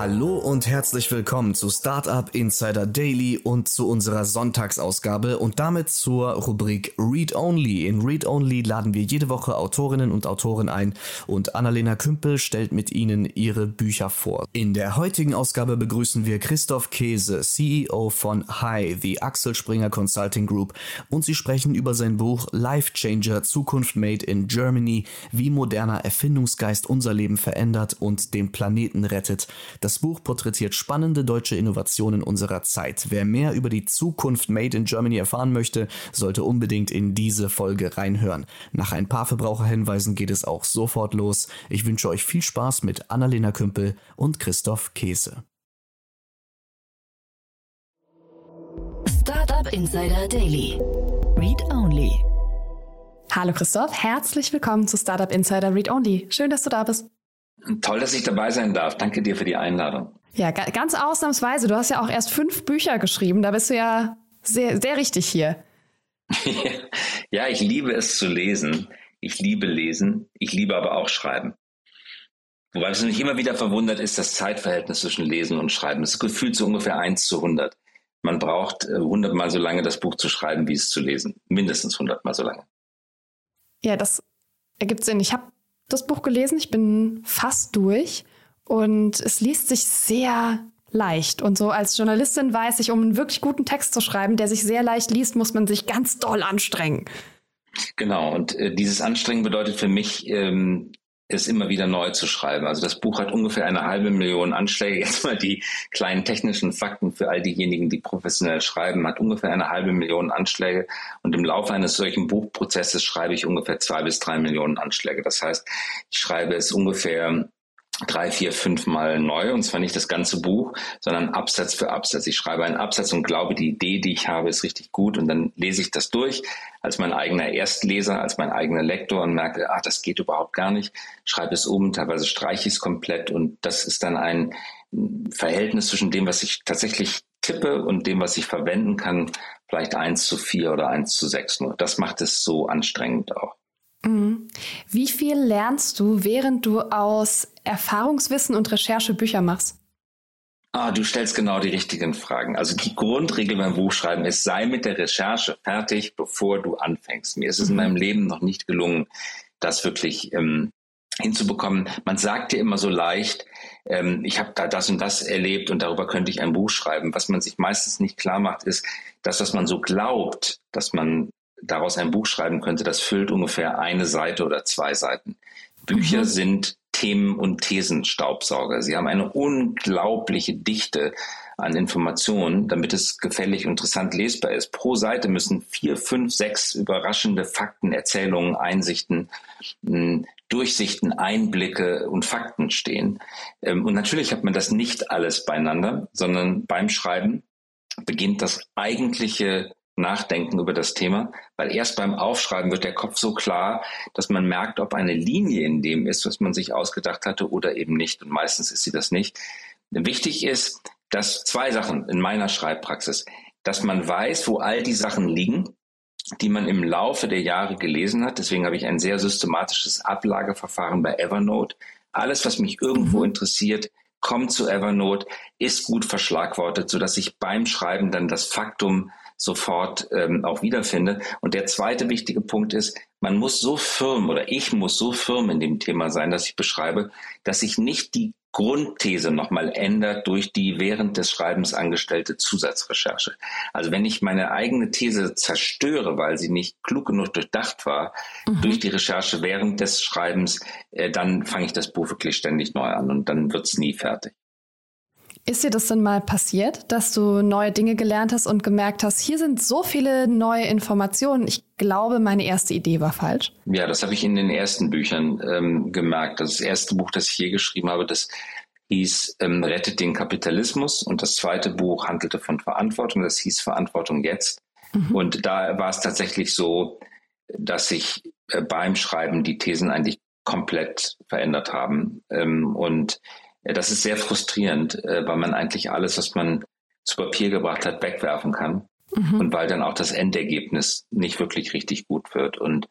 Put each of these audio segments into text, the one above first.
Hallo und herzlich willkommen zu Startup Insider Daily und zu unserer Sonntagsausgabe und damit zur Rubrik Read Only. In Read Only laden wir jede Woche Autorinnen und Autoren ein und Annalena Kümpel stellt mit ihnen ihre Bücher vor. In der heutigen Ausgabe begrüßen wir Christoph Käse, CEO von Hi, the Axel Springer Consulting Group und sie sprechen über sein Buch Life Changer Zukunft Made in Germany, wie moderner Erfindungsgeist unser Leben verändert und den Planeten rettet. Das Buch porträtiert spannende deutsche Innovationen unserer Zeit. Wer mehr über die Zukunft Made in Germany erfahren möchte, sollte unbedingt in diese Folge reinhören. Nach ein paar Verbraucherhinweisen geht es auch sofort los. Ich wünsche euch viel Spaß mit Annalena Kümpel und Christoph Käse. Startup Insider Daily. Read Only. Hallo Christoph, herzlich willkommen zu Startup Insider Read Only. Schön, dass du da bist. Toll, dass ich dabei sein darf. Danke dir für die Einladung. Ja, ganz ausnahmsweise. Du hast ja auch erst fünf Bücher geschrieben. Da bist du ja sehr, sehr richtig hier. ja, ich liebe es zu lesen. Ich liebe lesen. Ich liebe aber auch schreiben. Wobei es mich immer wieder verwundert ist, das Zeitverhältnis zwischen Lesen und Schreiben. Das ist gefühlt so ungefähr 1 zu 100. Man braucht äh, hundertmal so lange, das Buch zu schreiben, wie es zu lesen. Mindestens hundertmal so lange. Ja, das ergibt Sinn. Ich habe das Buch gelesen. Ich bin fast durch und es liest sich sehr leicht. Und so als Journalistin weiß ich, um einen wirklich guten Text zu schreiben, der sich sehr leicht liest, muss man sich ganz doll anstrengen. Genau, und äh, dieses Anstrengen bedeutet für mich, ähm, es immer wieder neu zu schreiben. Also das Buch hat ungefähr eine halbe Million Anschläge. Jetzt mal die kleinen technischen Fakten für all diejenigen, die professionell schreiben, hat ungefähr eine halbe Million Anschläge. Und im Laufe eines solchen Buchprozesses schreibe ich ungefähr zwei bis drei Millionen Anschläge. Das heißt, ich schreibe es ungefähr drei, vier, fünf Mal neu und zwar nicht das ganze Buch, sondern Absatz für Absatz. Ich schreibe einen Absatz und glaube, die Idee, die ich habe, ist richtig gut und dann lese ich das durch als mein eigener Erstleser, als mein eigener Lektor und merke, ah, das geht überhaupt gar nicht, schreibe es um, teilweise streiche ich es komplett und das ist dann ein Verhältnis zwischen dem, was ich tatsächlich tippe und dem, was ich verwenden kann, vielleicht eins zu vier oder eins zu sechs nur. Das macht es so anstrengend auch. Wie viel lernst du, während du aus Erfahrungswissen und Recherche Bücher machst? Ah, du stellst genau die richtigen Fragen. Also die Grundregel beim Buchschreiben ist, sei mit der Recherche fertig, bevor du anfängst. Mir ist es in mhm. meinem Leben noch nicht gelungen, das wirklich ähm, hinzubekommen. Man sagt dir immer so leicht, ähm, ich habe da das und das erlebt und darüber könnte ich ein Buch schreiben. Was man sich meistens nicht klar macht, ist, dass was man so glaubt, dass man daraus ein Buch schreiben könnte, das füllt ungefähr eine Seite oder zwei Seiten. Bücher mhm. sind Themen- und Thesenstaubsauger. Sie haben eine unglaubliche Dichte an Informationen, damit es gefällig und interessant lesbar ist. Pro Seite müssen vier, fünf, sechs überraschende Fakten, Erzählungen, Einsichten, hm, Durchsichten, Einblicke und Fakten stehen. Ähm, und natürlich hat man das nicht alles beieinander, sondern beim Schreiben beginnt das eigentliche nachdenken über das Thema, weil erst beim Aufschreiben wird der Kopf so klar, dass man merkt, ob eine Linie in dem ist, was man sich ausgedacht hatte oder eben nicht. Und meistens ist sie das nicht. Wichtig ist, dass zwei Sachen in meiner Schreibpraxis, dass man weiß, wo all die Sachen liegen, die man im Laufe der Jahre gelesen hat. Deswegen habe ich ein sehr systematisches Ablageverfahren bei Evernote. Alles, was mich irgendwo interessiert, kommt zu Evernote, ist gut verschlagwortet, sodass ich beim Schreiben dann das Faktum sofort ähm, auch wiederfinde. Und der zweite wichtige Punkt ist, man muss so firm oder ich muss so firm in dem Thema sein, das ich beschreibe, dass sich nicht die Grundthese nochmal ändert durch die während des Schreibens angestellte Zusatzrecherche. Also wenn ich meine eigene These zerstöre, weil sie nicht klug genug durchdacht war, mhm. durch die Recherche während des Schreibens, äh, dann fange ich das Buch wirklich ständig neu an und dann wird es nie fertig. Ist dir das denn mal passiert, dass du neue Dinge gelernt hast und gemerkt hast, hier sind so viele neue Informationen, ich glaube, meine erste Idee war falsch? Ja, das habe ich in den ersten Büchern ähm, gemerkt. Das erste Buch, das ich je geschrieben habe, das hieß ähm, Rettet den Kapitalismus und das zweite Buch handelte von Verantwortung, das hieß Verantwortung jetzt. Mhm. Und da war es tatsächlich so, dass sich äh, beim Schreiben die Thesen eigentlich komplett verändert haben. Ähm, und das ist sehr frustrierend, äh, weil man eigentlich alles, was man zu Papier gebracht hat, wegwerfen kann. mhm. und weil dann auch das Endergebnis nicht wirklich richtig gut wird. Und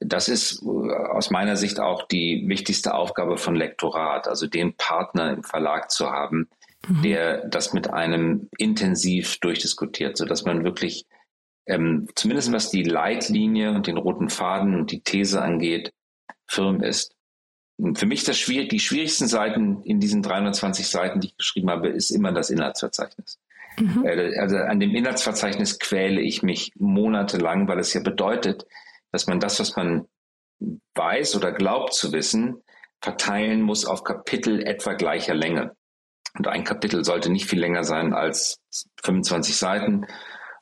das ist äh, aus meiner Sicht auch die wichtigste Aufgabe von Lektorat, also den Partner im Verlag zu haben, mhm. der das mit einem intensiv durchdiskutiert, sodass man wirklich ähm, zumindest was die Leitlinie und den roten Faden und die These angeht, firm ist. Für mich das schwierig, die schwierigsten Seiten in diesen 320 Seiten, die ich geschrieben habe, ist immer das Inhaltsverzeichnis. Mhm. Äh, also an dem Inhaltsverzeichnis quäle ich mich monatelang, weil es ja bedeutet, dass man das, was man weiß oder glaubt zu wissen, verteilen muss auf Kapitel etwa gleicher Länge. Und ein Kapitel sollte nicht viel länger sein als 25 Seiten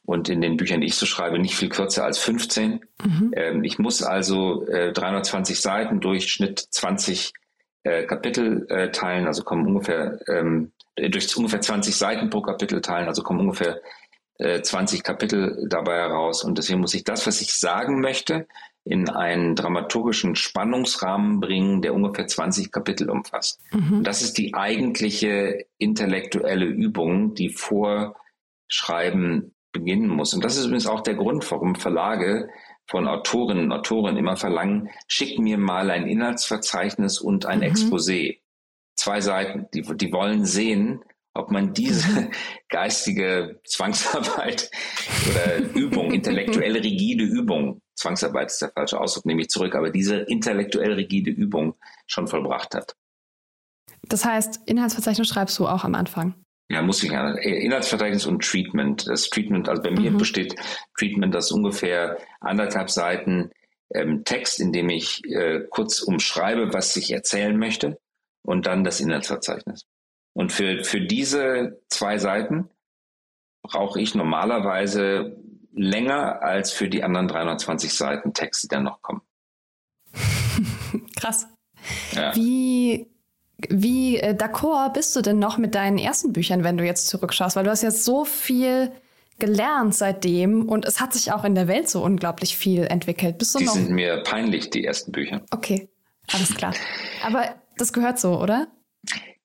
und in den Büchern, die ich so schreibe, nicht viel kürzer als 15. Mhm. Ähm, ich muss also äh, 320 Seiten durch Schnitt 20 äh, Kapitel äh, teilen, also kommen ungefähr ähm, durch ungefähr 20 Seiten pro Kapitel teilen, also kommen ungefähr äh, 20 Kapitel dabei heraus. Und deswegen muss ich das, was ich sagen möchte, in einen dramaturgischen Spannungsrahmen bringen, der ungefähr 20 Kapitel umfasst. Mhm. Das ist die eigentliche intellektuelle Übung, die vor Schreiben beginnen muss. Und das ist übrigens auch der Grund, warum Verlage von Autorinnen und Autoren immer verlangen, schick mir mal ein Inhaltsverzeichnis und ein mhm. Exposé. Zwei Seiten. Die, die wollen sehen, ob man diese mhm. geistige Zwangsarbeit oder Übung, intellektuell rigide Übung, Zwangsarbeit ist der falsche Ausdruck, nehme ich zurück, aber diese intellektuell rigide Übung schon vollbracht hat. Das heißt, Inhaltsverzeichnis schreibst du auch am Anfang? Ja, muss ich ja. Inhaltsverzeichnis und Treatment. Das Treatment, also bei mir mhm. besteht Treatment aus ungefähr anderthalb Seiten ähm, Text, in dem ich äh, kurz umschreibe, was ich erzählen möchte und dann das Inhaltsverzeichnis. Und für, für diese zwei Seiten brauche ich normalerweise länger als für die anderen 320 Seiten Text, die dann noch kommen. Krass. Ja. Wie wie äh, d'accord bist du denn noch mit deinen ersten Büchern, wenn du jetzt zurückschaust? Weil du hast jetzt so viel gelernt seitdem und es hat sich auch in der Welt so unglaublich viel entwickelt. Bist du die noch? sind mir peinlich, die ersten Bücher. Okay, alles klar. Aber das gehört so, oder?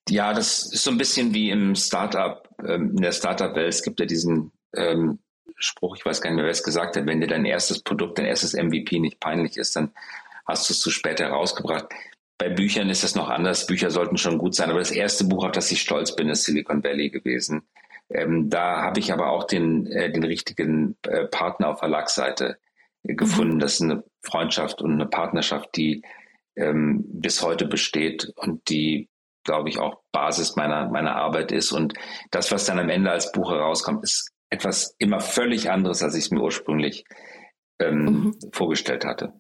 Ja, das ist so ein bisschen wie im Startup, ähm, in der Startup-Welt. Es gibt ja diesen ähm, Spruch, ich weiß gar nicht mehr, wer es gesagt hat, wenn dir dein erstes Produkt, dein erstes MVP nicht peinlich ist, dann hast du es zu spät herausgebracht. Bei Büchern ist das noch anders. Bücher sollten schon gut sein. Aber das erste Buch, auf das ich stolz bin, ist Silicon Valley gewesen. Ähm, da habe ich aber auch den, äh, den richtigen äh, Partner auf Verlagsseite äh, gefunden. Mhm. Das ist eine Freundschaft und eine Partnerschaft, die ähm, bis heute besteht und die, glaube ich, auch Basis meiner, meiner Arbeit ist. Und das, was dann am Ende als Buch herauskommt, ist etwas immer völlig anderes, als ich es mir ursprünglich ähm, mhm. vorgestellt hatte.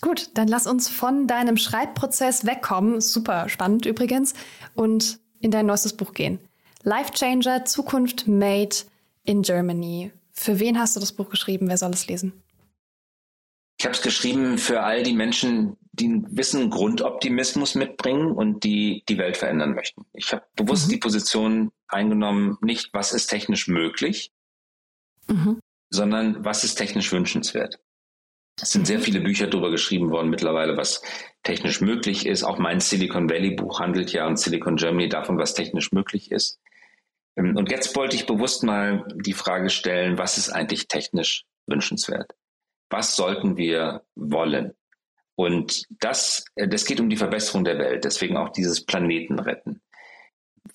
Gut, dann lass uns von deinem Schreibprozess wegkommen, super spannend übrigens, und in dein neuestes Buch gehen. Life Changer, Zukunft Made in Germany. Für wen hast du das Buch geschrieben? Wer soll es lesen? Ich habe es geschrieben für all die Menschen, die einen gewissen Grundoptimismus mitbringen und die die Welt verändern möchten. Ich habe bewusst mhm. die Position eingenommen, nicht was ist technisch möglich, mhm. sondern was ist technisch wünschenswert. Es sind sehr viele Bücher darüber geschrieben worden mittlerweile, was technisch möglich ist. Auch mein Silicon Valley Buch handelt ja und Silicon Germany davon, was technisch möglich ist. Ähm, und jetzt wollte ich bewusst mal die Frage stellen, was ist eigentlich technisch wünschenswert? Was sollten wir wollen? Und das, äh, das geht um die Verbesserung der Welt, deswegen auch dieses Planeten retten.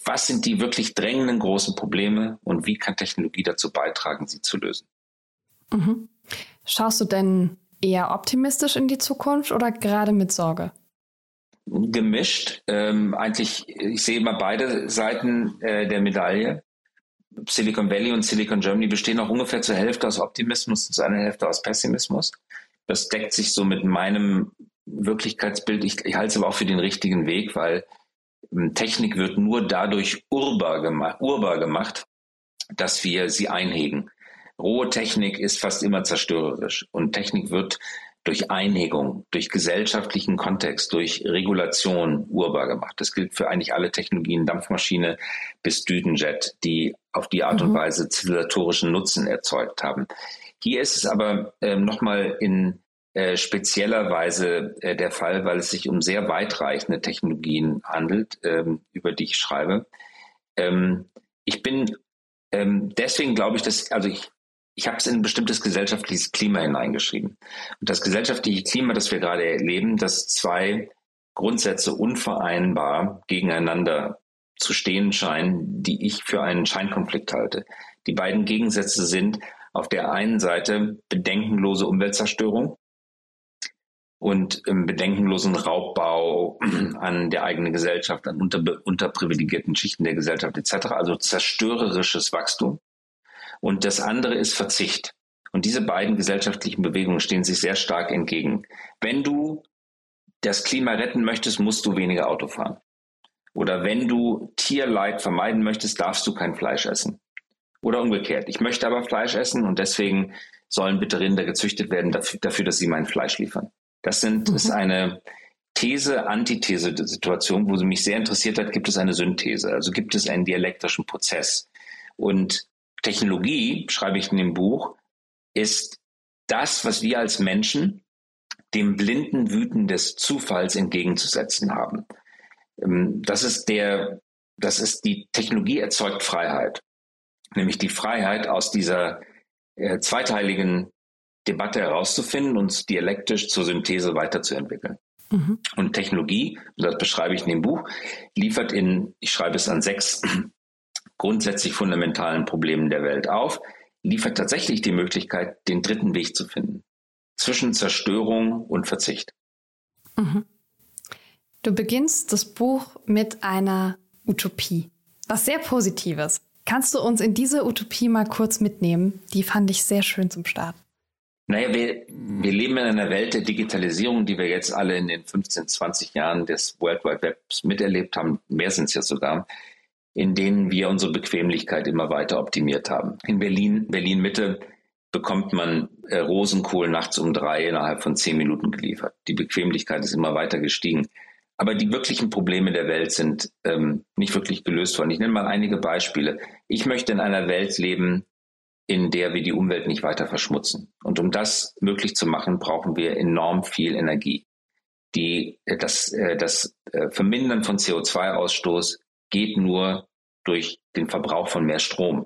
Was sind die wirklich drängenden großen Probleme und wie kann Technologie dazu beitragen, sie zu lösen? Mhm. Schaust du denn eher optimistisch in die Zukunft oder gerade mit Sorge? Gemischt. Ähm, eigentlich, ich sehe immer beide Seiten äh, der Medaille. Silicon Valley und Silicon Germany bestehen auch ungefähr zur Hälfte aus Optimismus und zu einer Hälfte aus Pessimismus. Das deckt sich so mit meinem Wirklichkeitsbild. Ich, ich halte es aber auch für den richtigen Weg, weil ähm, Technik wird nur dadurch urbar gemacht, urbar gemacht, dass wir sie einhegen. Rohe Technik ist fast immer zerstörerisch und Technik wird durch Einhegung, durch gesellschaftlichen Kontext, durch Regulation urbar gemacht. Das gilt für eigentlich alle Technologien, Dampfmaschine bis Düdenjet, die auf die Art mhm. und Weise zivilisatorischen Nutzen erzeugt haben. Hier ist es aber äh, nochmal in äh, spezieller Weise äh, der Fall, weil es sich um sehr weitreichende Technologien handelt, ähm, über die ich schreibe. Ähm, ich bin ähm, deswegen glaube ich, dass, also ich, ich habe es in ein bestimmtes gesellschaftliches Klima hineingeschrieben. Und das gesellschaftliche Klima, das wir gerade erleben, dass zwei Grundsätze unvereinbar gegeneinander zu stehen scheinen, die ich für einen Scheinkonflikt halte. Die beiden Gegensätze sind auf der einen Seite bedenkenlose Umweltzerstörung und im bedenkenlosen Raubbau an der eigenen Gesellschaft, an unter, unterprivilegierten Schichten der Gesellschaft etc., also zerstörerisches Wachstum. Und das andere ist Verzicht. Und diese beiden gesellschaftlichen Bewegungen stehen sich sehr stark entgegen. Wenn du das Klima retten möchtest, musst du weniger Auto fahren. Oder wenn du Tierleid vermeiden möchtest, darfst du kein Fleisch essen. Oder umgekehrt. Ich möchte aber Fleisch essen und deswegen sollen bitte Rinder gezüchtet werden dafür, dafür dass sie mein Fleisch liefern. Das sind, mhm. ist eine These, Antithese-Situation, wo sie mich sehr interessiert hat, gibt es eine Synthese, also gibt es einen dialektischen Prozess. Und Technologie, schreibe ich in dem Buch, ist das, was wir als Menschen dem blinden Wüten des Zufalls entgegenzusetzen haben. Ähm, das ist der, das ist die Technologie erzeugt Freiheit. Nämlich die Freiheit aus dieser äh, zweiteiligen Debatte herauszufinden und dialektisch zur Synthese weiterzuentwickeln. Mhm. Und Technologie, das beschreibe ich in dem Buch, liefert in, ich schreibe es an sechs grundsätzlich fundamentalen Problemen der Welt auf, liefert tatsächlich die Möglichkeit, den dritten Weg zu finden. Zwischen Zerstörung und Verzicht. Mhm. Du beginnst das Buch mit einer Utopie. Was sehr Positives. Kannst du uns in diese Utopie mal kurz mitnehmen? Die fand ich sehr schön zum Start. Naja, wir, wir leben in einer Welt der Digitalisierung, die wir jetzt alle in den 15, 20 Jahren des World Wide Webs miterlebt haben. Mehr sind es ja sogar in denen wir unsere Bequemlichkeit immer weiter optimiert haben. In Berlin, Berlin Mitte bekommt man äh, Rosenkohl nachts um drei innerhalb von zehn Minuten geliefert. Die Bequemlichkeit ist immer weiter gestiegen. Aber die wirklichen Probleme der Welt sind ähm, nicht wirklich gelöst worden. Ich nenne mal einige Beispiele. Ich möchte in einer Welt leben, in der wir die Umwelt nicht weiter verschmutzen. Und um das möglich zu machen, brauchen wir enorm viel Energie. Die, äh, das, äh, das äh, Vermindern von CO2-Ausstoß geht nur durch den Verbrauch von mehr Strom.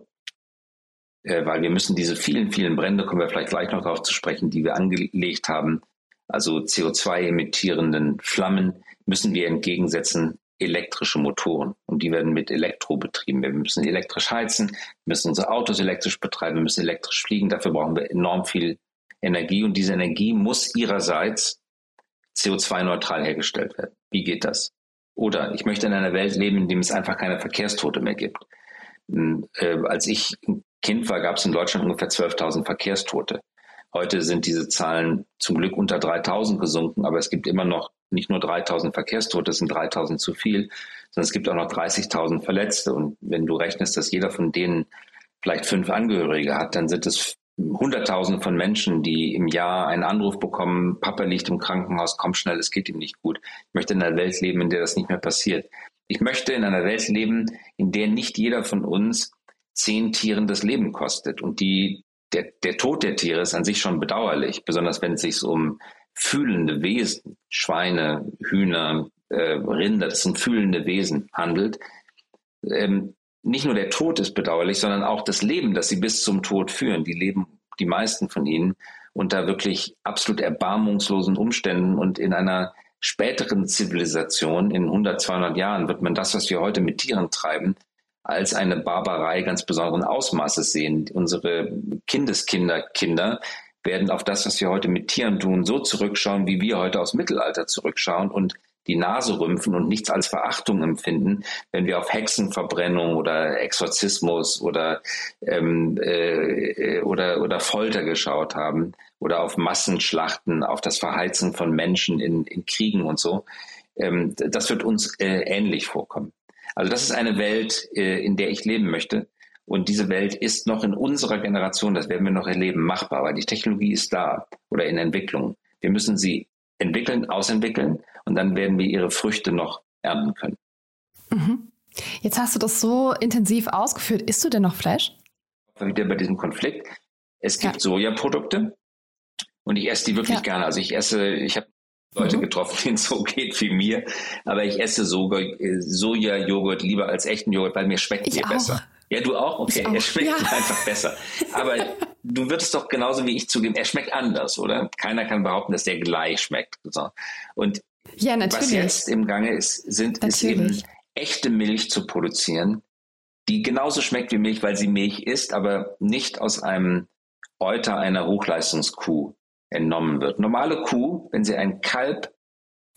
Äh, weil wir müssen diese vielen, vielen Brände, kommen wir vielleicht gleich noch darauf zu sprechen, die wir angelegt haben, also CO2-emittierenden Flammen, müssen wir entgegensetzen elektrische Motoren. Und die werden mit Elektro betrieben. Wir müssen elektrisch heizen, müssen unsere Autos elektrisch betreiben, müssen elektrisch fliegen. Dafür brauchen wir enorm viel Energie. Und diese Energie muss ihrerseits CO2-neutral hergestellt werden. Wie geht das? Oder ich möchte in einer Welt leben, in dem es einfach keine Verkehrstote mehr gibt. Hm, äh, als ich Kind war, gab es in Deutschland ungefähr 12.000 Verkehrstote. Heute sind diese Zahlen zum Glück unter 3.000 gesunken, aber es gibt immer noch nicht nur 3.000 Verkehrstote, das sind 3.000 zu viel, sondern es gibt auch noch 30.000 Verletzte. Und wenn du rechnest, dass jeder von denen vielleicht fünf Angehörige hat, dann sind es Hunderttausende von Menschen, die im Jahr einen Anruf bekommen, Papa liegt im Krankenhaus, komm schnell, es geht ihm nicht gut. Ich möchte in einer Welt leben, in der das nicht mehr passiert. Ich möchte in einer Welt leben, in der nicht jeder von uns zehn Tieren das Leben kostet. Und die, der, der Tod der Tiere ist an sich schon bedauerlich, besonders wenn es sich um fühlende Wesen, Schweine, Hühner, äh, Rinder, das sind fühlende Wesen handelt. Ähm, nicht nur der Tod ist bedauerlich, sondern auch das Leben, das sie bis zum Tod führen. Die leben, die meisten von ihnen, unter wirklich absolut erbarmungslosen Umständen und in einer späteren Zivilisation, in 100, 200 Jahren, wird man das, was wir heute mit Tieren treiben, als eine Barbarei ganz besonderen Ausmaßes sehen. Unsere Kindeskinder, Kinder werden auf das, was wir heute mit Tieren tun, so zurückschauen, wie wir heute aus Mittelalter zurückschauen und die Nase rümpfen und nichts als Verachtung empfinden, wenn wir auf Hexenverbrennung oder Exorzismus oder, ähm, äh, oder, oder Folter geschaut haben oder auf Massenschlachten, auf das Verheizen von Menschen in, in Kriegen und so. Ähm, das wird uns äh, ähnlich vorkommen. Also das ist eine Welt, äh, in der ich leben möchte. Und diese Welt ist noch in unserer Generation, das werden wir noch erleben, machbar, weil die Technologie ist da oder in Entwicklung. Wir müssen sie entwickeln, ausentwickeln und dann werden wir ihre Früchte noch ernten können. Mhm. Jetzt hast du das so intensiv ausgeführt. Isst du denn noch Fleisch? Wieder bei diesem Konflikt. Es gibt ja. Sojaprodukte und ich esse die wirklich ja. gerne. Also ich esse, ich habe Leute mhm. getroffen, denen es so geht wie mir, aber ich esse Soja-Joghurt lieber als echten Joghurt, weil mir schmeckt ich mir auch. besser. Ja, du auch? Okay, auch. er schmeckt ja. einfach besser. Aber du würdest doch genauso wie ich zugeben, er schmeckt anders, oder? Keiner kann behaupten, dass der gleich schmeckt. Und ja, was jetzt im Gange ist, sind, ist eben echte Milch zu produzieren, die genauso schmeckt wie Milch, weil sie Milch ist, aber nicht aus einem Euter einer Hochleistungskuh entnommen wird. Normale Kuh, wenn sie ein Kalb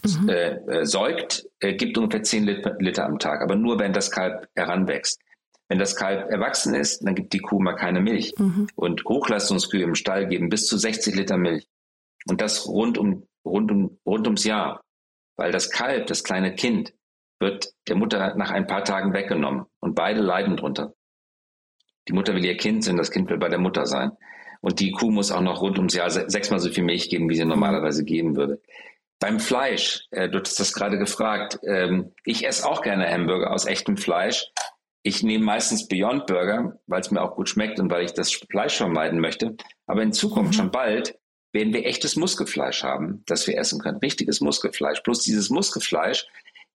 mhm. äh, äh, säugt, äh, gibt ungefähr 10 Liter, Liter am Tag, aber nur wenn das Kalb heranwächst. Wenn das Kalb erwachsen ist, dann gibt die Kuh mal keine Milch. Mhm. Und Hochleistungskühe im Stall geben bis zu 60 Liter Milch. Und das rund um, rund um, rund ums Jahr. Weil das Kalb, das kleine Kind, wird der Mutter nach ein paar Tagen weggenommen. Und beide leiden drunter. Die Mutter will ihr Kind sein, das Kind will bei der Mutter sein. Und die Kuh muss auch noch rund ums Jahr sechsmal so viel Milch geben, wie sie normalerweise geben würde. Beim Fleisch, äh, du hast das gerade gefragt, ähm, ich esse auch gerne Hamburger aus echtem Fleisch. Ich nehme meistens Beyond Burger, weil es mir auch gut schmeckt und weil ich das Fleisch vermeiden möchte. Aber in Zukunft, mhm. schon bald, werden wir echtes Muskelfleisch haben, das wir essen können. Richtiges Muskelfleisch. Bloß dieses Muskelfleisch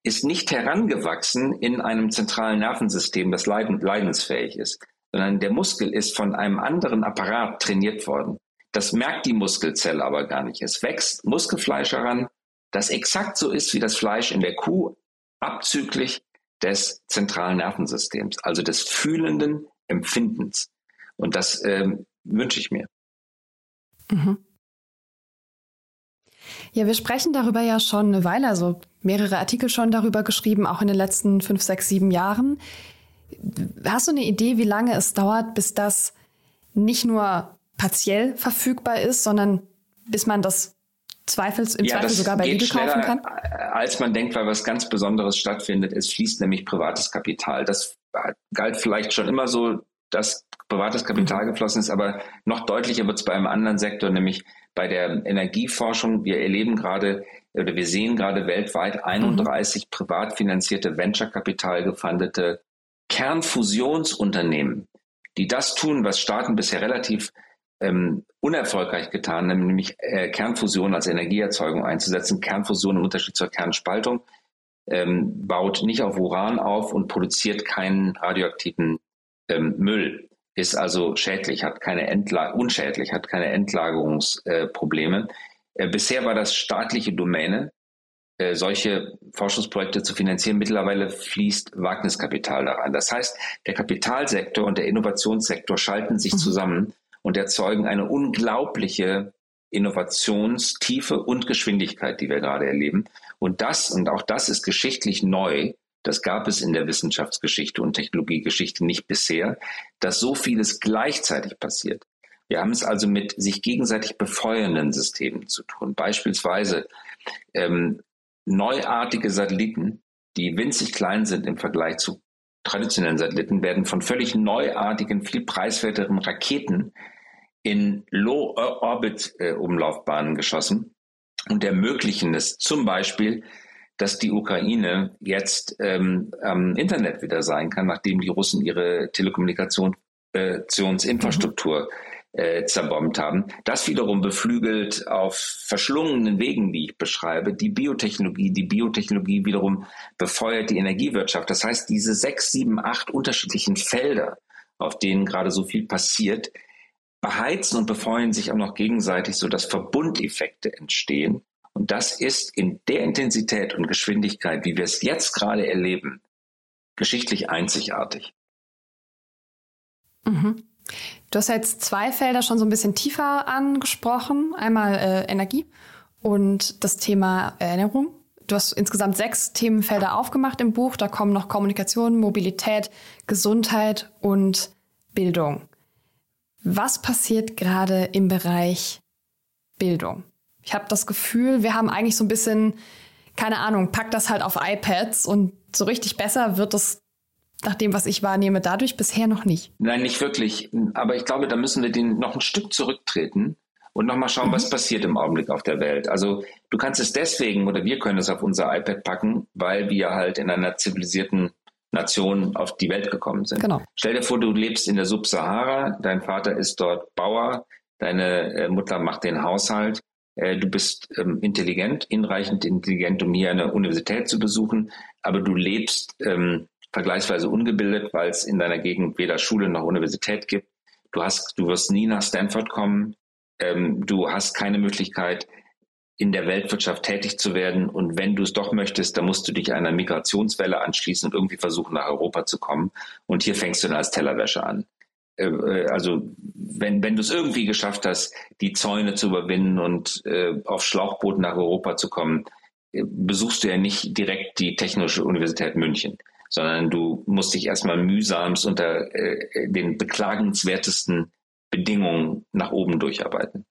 ist nicht herangewachsen in einem zentralen Nervensystem, das leiden, leidensfähig ist, sondern der Muskel ist von einem anderen Apparat trainiert worden. Das merkt die Muskelzelle aber gar nicht. Es wächst Muskelfleisch heran, das exakt so ist wie das Fleisch in der Kuh, abzüglich des zentralen Nervensystems, also des fühlenden Empfindens. Und das ähm, wünsche ich mir. Mhm. Ja, wir sprechen darüber ja schon eine Weile, also mehrere Artikel schon darüber geschrieben, auch in den letzten fünf, sechs, sieben Jahren. Hast du eine Idee, wie lange es dauert, bis das nicht nur partiell verfügbar ist, sondern bis man das Zweifels, im ja, Zweifel sogar bei Lidl kaufen kann? Als man denkt, weil was ganz Besonderes stattfindet, es fließt nämlich privates Kapital. Das galt vielleicht schon immer so, dass privates Kapital mhm. geflossen ist, aber noch deutlicher wird es bei einem anderen Sektor, nämlich bei der Energieforschung. Wir erleben gerade oder wir sehen gerade weltweit 31 mhm. privat finanzierte Venture-Kapital gefundete Kernfusionsunternehmen, die das tun, was Staaten bisher relativ ähm, unerfolgreich getan nämlich äh, Kernfusion als Energieerzeugung einzusetzen. Kernfusion im Unterschied zur Kernspaltung ähm, baut nicht auf Uran auf und produziert keinen radioaktiven ähm, Müll. Ist also schädlich, hat keine Entla unschädlich, hat keine Endlagerungsprobleme. Äh, bisher war das staatliche Domäne, äh, solche Forschungsprojekte zu finanzieren. Mittlerweile fließt Wagniskapital daran. Das heißt, der Kapitalsektor und der Innovationssektor schalten sich mhm. zusammen und erzeugen eine unglaubliche Innovationstiefe und Geschwindigkeit, die wir gerade erleben. Und das, und auch das ist geschichtlich neu, das gab es in der Wissenschaftsgeschichte und Technologiegeschichte nicht bisher, dass so vieles gleichzeitig passiert. Wir haben es also mit sich gegenseitig befeuernden Systemen zu tun. Beispielsweise ähm, neuartige Satelliten, die winzig klein sind im Vergleich zu traditionellen Satelliten, werden von völlig neuartigen, viel preiswerteren Raketen in Low-Orbit-Umlaufbahnen geschossen und ermöglichen es zum Beispiel, dass die Ukraine jetzt ähm, am Internet wieder sein kann, nachdem die Russen ihre Telekommunikationsinfrastruktur äh, zerbombt haben. Das wiederum beflügelt auf verschlungenen Wegen, wie ich beschreibe, die Biotechnologie. Die Biotechnologie wiederum befeuert die Energiewirtschaft. Das heißt, diese sechs, sieben, acht unterschiedlichen Felder, auf denen gerade so viel passiert, beheizen und befeuern sich auch noch gegenseitig, sodass Verbundeffekte entstehen. Und das ist in der Intensität und Geschwindigkeit, wie wir es jetzt gerade erleben, geschichtlich einzigartig. Mhm. Du hast jetzt zwei Felder schon so ein bisschen tiefer angesprochen. Einmal äh, Energie und das Thema Erinnerung. Du hast insgesamt sechs Themenfelder aufgemacht im Buch. Da kommen noch Kommunikation, Mobilität, Gesundheit und Bildung. Was passiert gerade im Bereich Bildung? Ich habe das Gefühl, wir haben eigentlich so ein bisschen, keine Ahnung, pack das halt auf iPads und so richtig besser wird es nach dem, was ich wahrnehme, dadurch bisher noch nicht. Nein, nicht wirklich. Aber ich glaube, da müssen wir den noch ein Stück zurücktreten und nochmal schauen, mhm. was passiert im Augenblick auf der Welt. Also du kannst es deswegen oder wir können es auf unser iPad packen, weil wir halt in einer zivilisierten Nation auf die Welt gekommen sind. Genau. Stell dir vor, du lebst in der Subsahara, dein Vater ist dort Bauer, deine äh, Mutter macht den Haushalt, äh, du bist ähm, intelligent, hinreichend intelligent, um hier eine Universität zu besuchen, aber du lebst ähm, vergleichsweise ungebildet, weil es in deiner Gegend weder Schule noch Universität gibt. Du hast, du wirst nie nach Stanford kommen. Ähm, du hast keine Möglichkeit, in der Weltwirtschaft tätig zu werden. Und wenn du es doch möchtest, dann musst du dich einer Migrationswelle anschließen und irgendwie versuchen, nach Europa zu kommen. Und hier fängst du dann als Tellerwäsche an. Äh, äh, also wenn, wenn du es irgendwie geschafft hast, die Zäune zu überwinden und äh, auf Schlauchbooten nach Europa zu kommen, besuchst du ja nicht direkt die Technische Universität München, sondern du musst dich erstmal mühsamst unter den beklagenswertesten Bedingungen nach oben durcharbeiten.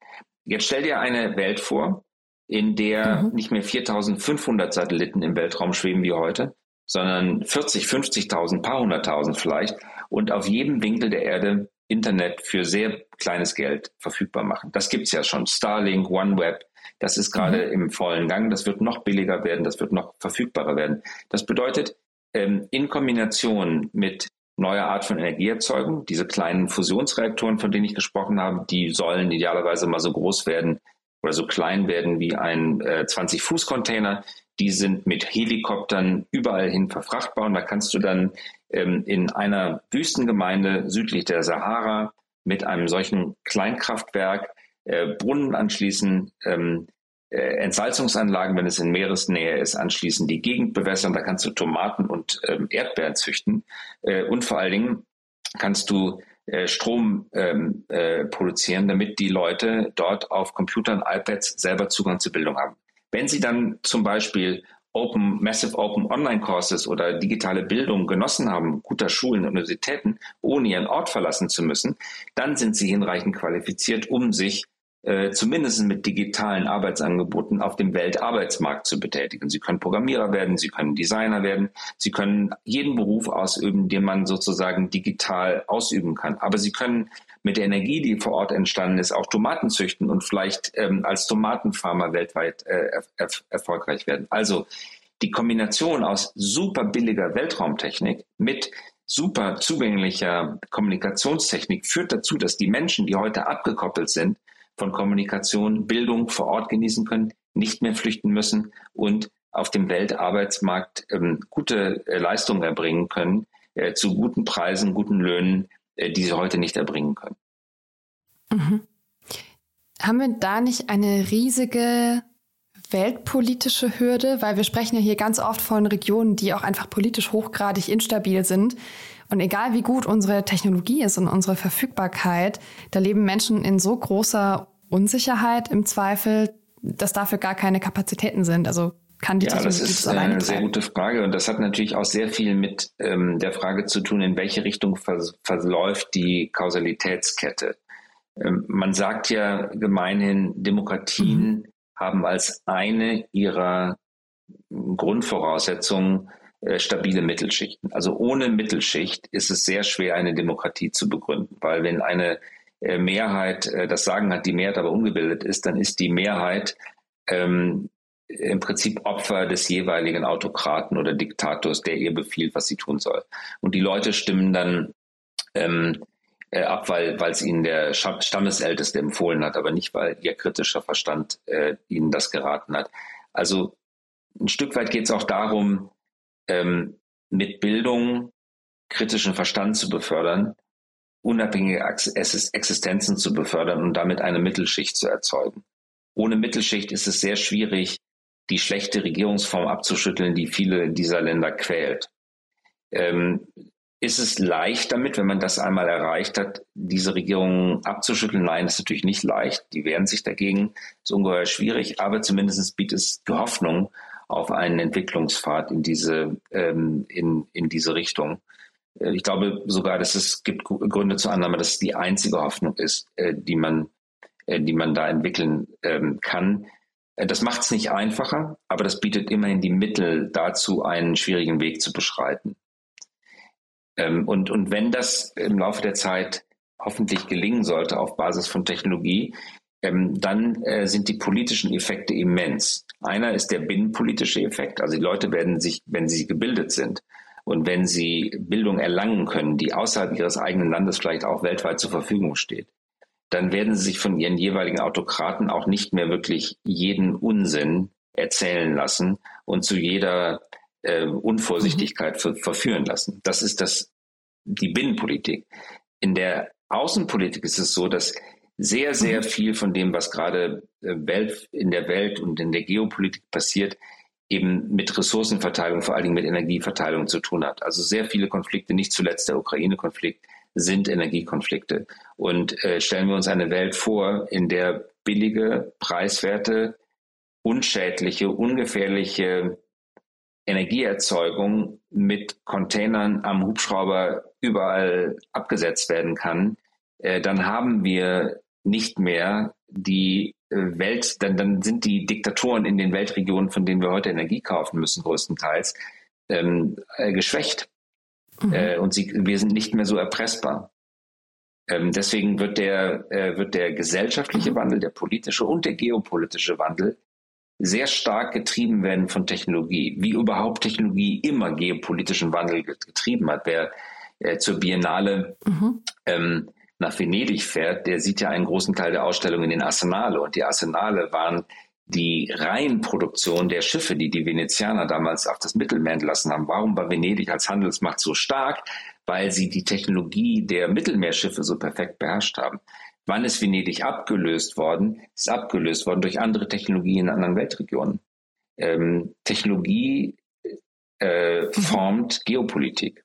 Jetzt stell dir eine Welt vor, in der mhm. nicht mehr 4500 Satelliten im Weltraum schweben wie heute, sondern 40, 50.000, paar hunderttausend vielleicht und auf jedem Winkel der Erde Internet für sehr kleines Geld verfügbar machen. Das gibt's ja schon. Starlink, OneWeb, das ist gerade mhm. im vollen Gang. Das wird noch billiger werden, das wird noch verfügbarer werden. Das bedeutet, ähm, in Kombination mit neuer Art von Energieerzeugung, diese kleinen Fusionsreaktoren, von denen ich gesprochen habe, die sollen idealerweise mal so groß werden oder so klein werden wie ein äh, 20-Fuß-Container. Die sind mit Helikoptern überall hin verfrachtbar. Und da kannst du dann ähm, in einer Wüstengemeinde südlich der Sahara mit einem solchen Kleinkraftwerk äh, Brunnen anschließen, ähm, äh, Entsalzungsanlagen, wenn es in Meeresnähe ist, anschließen, die Gegend bewässern, da kannst du Tomaten und ähm, Erdbeeren züchten. Äh, und vor allen Dingen kannst du äh, Strom ähm, äh, produzieren, damit die Leute dort auf Computern, iPads selber Zugang zur Bildung haben. Wenn sie dann zum Beispiel Open, Massive Open Online Courses oder digitale Bildung genossen haben, guter Schulen, Universitäten, ohne ihren Ort verlassen zu müssen, dann sind sie hinreichend qualifiziert, um sich äh, zumindest mit digitalen Arbeitsangeboten auf dem Weltarbeitsmarkt zu betätigen. Sie können Programmierer werden, Sie können Designer werden, Sie können jeden Beruf ausüben, den man sozusagen digital ausüben kann. Aber Sie können mit der Energie, die vor Ort entstanden ist, auch Tomaten züchten und vielleicht ähm, als Tomatenfarmer weltweit äh, er erfolgreich werden. Also die Kombination aus super billiger Weltraumtechnik mit super zugänglicher Kommunikationstechnik führt dazu, dass die Menschen, die heute abgekoppelt sind von Kommunikation, Bildung vor Ort genießen können, nicht mehr flüchten müssen und auf dem Weltarbeitsmarkt ähm, gute äh, Leistungen erbringen können, äh, zu guten Preisen, guten Löhnen, äh, die sie heute nicht erbringen können. Mhm. Haben wir da nicht eine riesige weltpolitische Hürde? Weil wir sprechen ja hier ganz oft von Regionen, die auch einfach politisch hochgradig instabil sind. Und egal wie gut unsere Technologie ist und unsere Verfügbarkeit, da leben Menschen in so großer Unsicherheit im Zweifel, dass dafür gar keine Kapazitäten sind. Also kann die ja, Technologie das ist das eine treiben? sehr gute Frage und das hat natürlich auch sehr viel mit ähm, der Frage zu tun, in welche Richtung vers verläuft die Kausalitätskette. Ähm, man sagt ja gemeinhin, Demokratien mhm. haben als eine ihrer Grundvoraussetzungen äh, stabile Mittelschichten. Also ohne Mittelschicht ist es sehr schwer, eine Demokratie zu begründen, weil wenn eine äh, Mehrheit äh, das Sagen hat, die Mehrheit aber ungebildet ist, dann ist die Mehrheit ähm, im Prinzip Opfer des jeweiligen Autokraten oder Diktators, der ihr befiehlt, was sie tun soll. Und die Leute stimmen dann ähm, äh, ab, weil es ihnen der Stammesälteste empfohlen hat, aber nicht, weil ihr kritischer Verstand äh, ihnen das geraten hat. Also ein Stück weit geht es auch darum, ähm, mit Bildung kritischen Verstand zu befördern, unabhängige Existenzen zu befördern und damit eine Mittelschicht zu erzeugen. Ohne Mittelschicht ist es sehr schwierig, die schlechte Regierungsform abzuschütteln, die viele dieser Länder quält. Ähm, ist es leicht damit, wenn man das einmal erreicht hat, diese Regierung abzuschütteln? Nein, ist natürlich nicht leicht. Die wehren sich dagegen. Ist ungeheuer schwierig, aber zumindest bietet es die Hoffnung auf einen Entwicklungspfad in diese, ähm, in, in diese Richtung. Äh, ich glaube sogar, dass es gibt Gründe zur Annahme, dass es die einzige Hoffnung ist, äh, die man, äh, die man da entwickeln ähm, kann. Äh, das macht es nicht einfacher, aber das bietet immerhin die Mittel dazu, einen schwierigen Weg zu beschreiten. Ähm, und, und wenn das im Laufe der Zeit hoffentlich gelingen sollte auf Basis von Technologie, ähm, dann äh, sind die politischen Effekte immens. Einer ist der binnenpolitische Effekt. Also die Leute werden sich, wenn sie gebildet sind und wenn sie Bildung erlangen können, die außerhalb ihres eigenen Landes vielleicht auch weltweit zur Verfügung steht, dann werden sie sich von ihren jeweiligen Autokraten auch nicht mehr wirklich jeden Unsinn erzählen lassen und zu jeder äh, Unvorsichtigkeit ver verführen lassen. Das ist das, die Binnenpolitik. In der Außenpolitik ist es so, dass sehr, sehr viel von dem, was gerade äh, in der Welt und in der Geopolitik passiert, eben mit Ressourcenverteilung, vor allen Dingen mit Energieverteilung zu tun hat. Also sehr viele Konflikte, nicht zuletzt der Ukraine-Konflikt, sind Energiekonflikte. Und äh, stellen wir uns eine Welt vor, in der billige, preiswerte, unschädliche, ungefährliche Energieerzeugung mit Containern am Hubschrauber überall abgesetzt werden kann, äh, dann haben wir nicht mehr die äh, Welt, dann, dann sind die Diktatoren in den Weltregionen, von denen wir heute Energie kaufen müssen, größtenteils, ähm, äh, geschwächt. Mhm. Äh, und sie, wir sind nicht mehr so erpressbar. Ähm, deswegen wird der, äh, wird der gesellschaftliche mhm. Wandel, der politische und der geopolitische Wandel sehr stark getrieben werden von Technologie, wie überhaupt Technologie immer geopolitischen Wandel getrieben hat. Wer äh, zur Biennale mhm. ähm, nach Venedig fährt, der sieht ja einen großen Teil der Ausstellung in den Arsenale. Und die Arsenale waren die Reihenproduktion der Schiffe, die die Venezianer damals auf das Mittelmeer entlassen haben. Warum war Venedig als Handelsmacht so stark? Weil sie die Technologie der Mittelmeerschiffe so perfekt beherrscht haben. Wann ist Venedig abgelöst worden? Ist abgelöst worden durch andere Technologien in anderen Weltregionen. Ähm, Technologie äh, formt Geopolitik.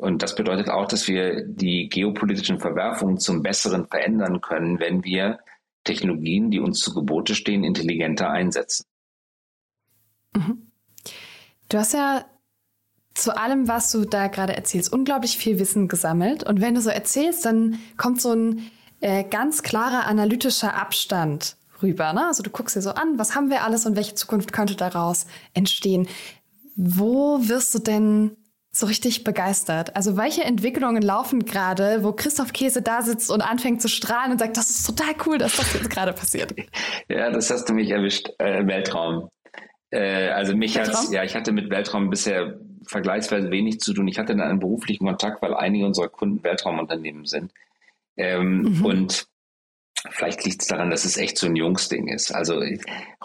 Und das bedeutet auch, dass wir die geopolitischen Verwerfungen zum Besseren verändern können, wenn wir Technologien, die uns zu Gebote stehen, intelligenter einsetzen. Mhm. Du hast ja zu allem, was du da gerade erzählst, unglaublich viel Wissen gesammelt. Und wenn du so erzählst, dann kommt so ein äh, ganz klarer analytischer Abstand rüber. Ne? Also du guckst dir so an, was haben wir alles und welche Zukunft könnte daraus entstehen. Wo wirst du denn so richtig begeistert? Also welche Entwicklungen laufen gerade, wo Christoph Käse da sitzt und anfängt zu strahlen und sagt, das ist total cool, dass das jetzt gerade passiert? Ja, das hast du mich erwischt. Äh, Weltraum. Äh, also mich hat ja, ich hatte mit Weltraum bisher vergleichsweise wenig zu tun. Ich hatte dann einen beruflichen Kontakt, weil einige unserer Kunden Weltraumunternehmen sind. Ähm, mhm. Und Vielleicht liegt es daran, dass es echt so ein Jungsding ist. Also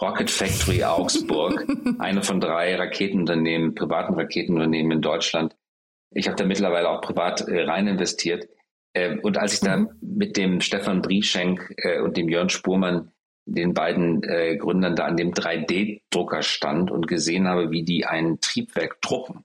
Rocket Factory Augsburg, eine von drei Raketenunternehmen, privaten Raketenunternehmen in Deutschland. Ich habe da mittlerweile auch privat äh, rein investiert. Äh, und als ich mhm. da mit dem Stefan Brieschenk äh, und dem Jörn Spurmann, den beiden äh, Gründern, da an dem 3D-Drucker stand und gesehen habe, wie die ein Triebwerk drucken,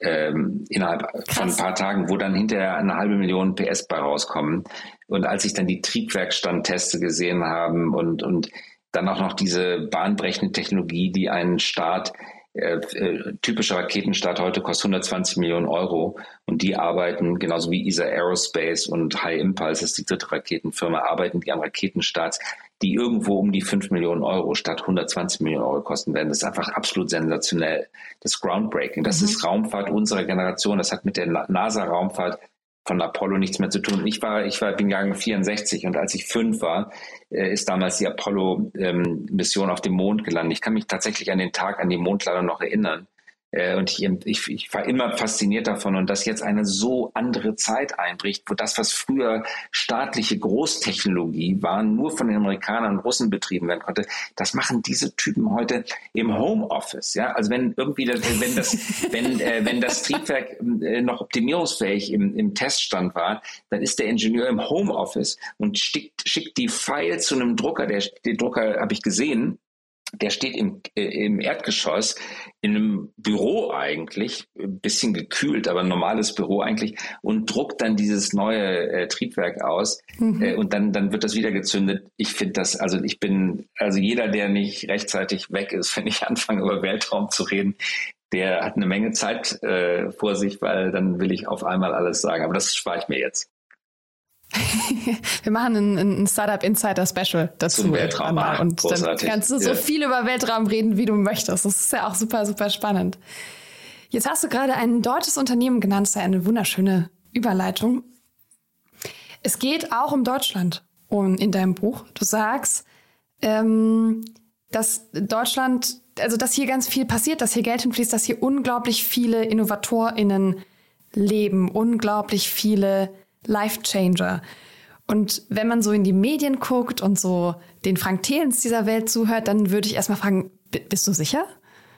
ähm, innerhalb Krass. von ein paar Tagen, wo dann hinterher eine halbe Million PS bei rauskommen. Und als ich dann die Triebwerkstandteste gesehen haben und, und dann auch noch diese bahnbrechende Technologie, die einen Start, äh, äh, typischer Raketenstart heute kostet 120 Millionen Euro und die arbeiten, genauso wie ESA Aerospace und High Impulse, das ist die dritte Raketenfirma, arbeiten die an Raketenstarts die irgendwo um die 5 Millionen Euro statt 120 Millionen Euro kosten werden. Das ist einfach absolut sensationell. Das ist groundbreaking. Das mhm. ist Raumfahrt unserer Generation. Das hat mit der NASA-Raumfahrt von Apollo nichts mehr zu tun. Ich war, ich war, bin Jahrgang 64 und als ich fünf war, äh, ist damals die Apollo-Mission ähm, auf dem Mond gelandet. Ich kann mich tatsächlich an den Tag, an die Mondlandung noch erinnern. Äh, und ich, ich, ich war immer fasziniert davon und dass jetzt eine so andere Zeit einbricht, wo das, was früher staatliche Großtechnologie war, nur von den Amerikanern und Russen betrieben werden konnte, das machen diese Typen heute im Homeoffice. Ja, also wenn irgendwie, das, wenn das, wenn, äh, wenn das Triebwerk äh, noch optimierungsfähig im, im Teststand war, dann ist der Ingenieur im Homeoffice und schickt, schickt die Files zu einem Drucker. Der, den Drucker habe ich gesehen der steht im, äh, im Erdgeschoss in einem Büro eigentlich, ein bisschen gekühlt, aber ein normales Büro eigentlich, und druckt dann dieses neue äh, Triebwerk aus mhm. äh, und dann, dann wird das wieder gezündet. Ich finde das, also ich bin, also jeder, der nicht rechtzeitig weg ist, wenn ich anfange über Weltraum zu reden, der hat eine Menge Zeit äh, vor sich, weil dann will ich auf einmal alles sagen. Aber das spare ich mir jetzt. Wir machen ein, ein Startup Insider Special dazu. Zum Weltraum. Einmal. Und Großartig. dann kannst du so ja. viel über Weltraum reden, wie du möchtest. Das ist ja auch super, super spannend. Jetzt hast du gerade ein deutsches Unternehmen genannt. Das ist ja eine wunderschöne Überleitung. Es geht auch um Deutschland um, in deinem Buch. Du sagst, ähm, dass Deutschland, also dass hier ganz viel passiert, dass hier Geld hinfließt, dass hier unglaublich viele InnovatorInnen leben, unglaublich viele Life Changer. Und wenn man so in die Medien guckt und so den Frank Thelens dieser Welt zuhört, dann würde ich erstmal fragen, bist du sicher?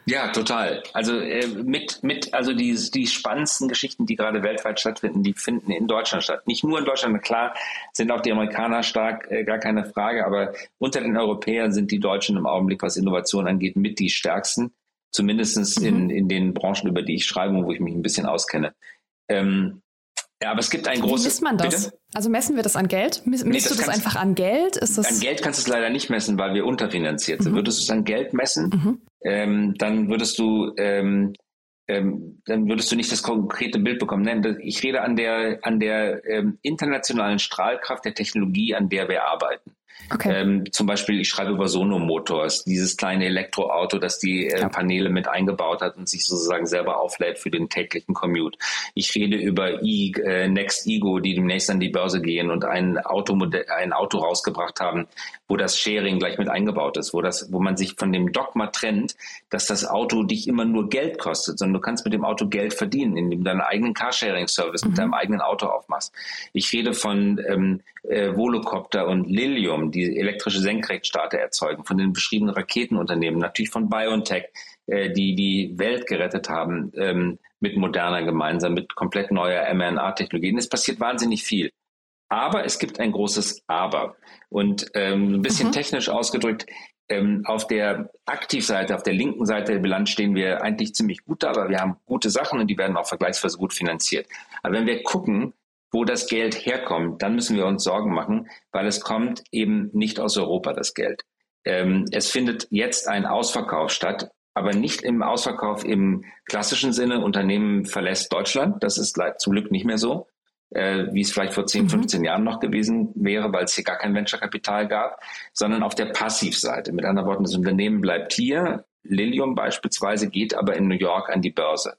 Ja, total. Also äh, mit, mit, also die, die spannendsten Geschichten, die gerade weltweit stattfinden, die finden in Deutschland statt. Nicht nur in Deutschland, klar sind auch die Amerikaner stark, äh, gar keine Frage, aber unter den Europäern sind die Deutschen im Augenblick, was Innovation angeht, mit die stärksten. Zumindest mhm. in, in den Branchen, über die ich schreibe und wo ich mich ein bisschen auskenne. Ähm, ja, aber es gibt ein großes. Wie misst man das? Bitte? Also messen wir das an Geld? Misst nee, das du das einfach an Geld? Ist das an Geld kannst du es leider nicht messen, weil wir unterfinanziert sind. Mhm. Würdest du es an Geld messen, mhm. ähm, dann würdest du ähm, ähm, dann würdest du nicht das konkrete Bild bekommen. Nein, ich rede an der an der ähm, internationalen Strahlkraft der Technologie, an der wir arbeiten. Okay. Ähm, zum Beispiel, ich schreibe über Sono Motors, dieses kleine Elektroauto, das die äh. Paneele mit eingebaut hat und sich sozusagen selber auflädt für den täglichen Commute. Ich rede über e, äh, Next Ego, die demnächst an die Börse gehen und ein Automodell, ein Auto rausgebracht haben, wo das Sharing gleich mit eingebaut ist, wo das, wo man sich von dem Dogma trennt, dass das Auto dich immer nur Geld kostet, sondern du kannst mit dem Auto Geld verdienen, indem du deinen eigenen Carsharing-Service mhm. mit deinem eigenen Auto aufmachst. Ich rede von ähm, äh, Volocopter und Lilium, die elektrische Senkrechtstarter erzeugen, von den beschriebenen Raketenunternehmen, natürlich von BioNTech, äh, die die Welt gerettet haben ähm, mit Moderna gemeinsam, mit komplett neuer mRNA-Technologien. Es passiert wahnsinnig viel. Aber es gibt ein großes Aber. Und ähm, ein bisschen mhm. technisch ausgedrückt, ähm, auf der Aktivseite, auf der linken Seite der Bilanz stehen wir eigentlich ziemlich gut da, aber wir haben gute Sachen und die werden auch vergleichsweise gut finanziert. Aber wenn wir gucken, wo das Geld herkommt, dann müssen wir uns Sorgen machen, weil es kommt eben nicht aus Europa, das Geld. Ähm, es findet jetzt ein Ausverkauf statt, aber nicht im Ausverkauf im klassischen Sinne, Unternehmen verlässt Deutschland, das ist zum Glück nicht mehr so, äh, wie es vielleicht vor 10, 15 mhm. Jahren noch gewesen wäre, weil es hier gar kein Venture-Kapital gab, sondern auf der Passivseite. Mit anderen Worten, das Unternehmen bleibt hier, Lilium beispielsweise geht aber in New York an die Börse.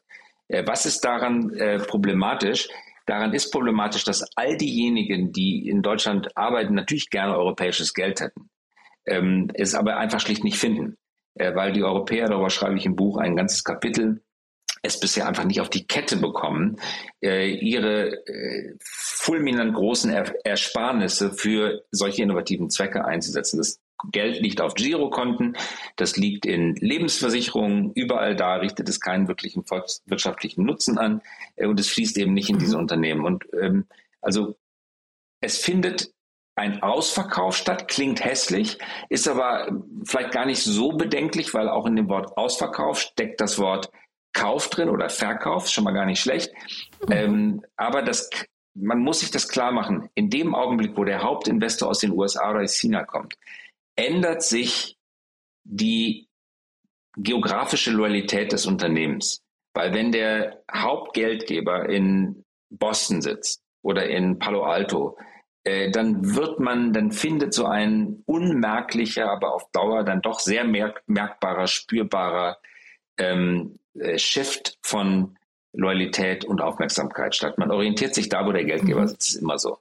Äh, was ist daran äh, problematisch? Daran ist problematisch, dass all diejenigen, die in Deutschland arbeiten, natürlich gerne europäisches Geld hätten, ähm, es aber einfach schlicht nicht finden. Äh, weil die Europäer, darüber schreibe ich im Buch ein ganzes Kapitel, es bisher einfach nicht auf die Kette bekommen, äh, ihre äh, fulminant großen er Ersparnisse für solche innovativen Zwecke einzusetzen. Das Geld liegt auf Girokonten, das liegt in Lebensversicherungen, überall da richtet es keinen wirklichen wirtschaftlichen Nutzen an äh, und es fließt eben nicht in diese mhm. Unternehmen. Und ähm, also es findet ein Ausverkauf statt, klingt hässlich, ist aber vielleicht gar nicht so bedenklich, weil auch in dem Wort Ausverkauf steckt das Wort Kauf drin oder Verkauf, schon mal gar nicht schlecht. Mhm. Ähm, aber das, man muss sich das klar machen. In dem Augenblick, wo der Hauptinvestor aus den USA oder aus China kommt, ändert sich die geografische Loyalität des Unternehmens. Weil wenn der Hauptgeldgeber in Boston sitzt oder in Palo Alto, äh, dann wird man, dann findet so ein unmerklicher, aber auf Dauer dann doch sehr merk merkbarer, spürbarer ähm, äh, Shift von Loyalität und Aufmerksamkeit statt. Man orientiert sich da, wo der Geldgeber mhm. sitzt, immer so.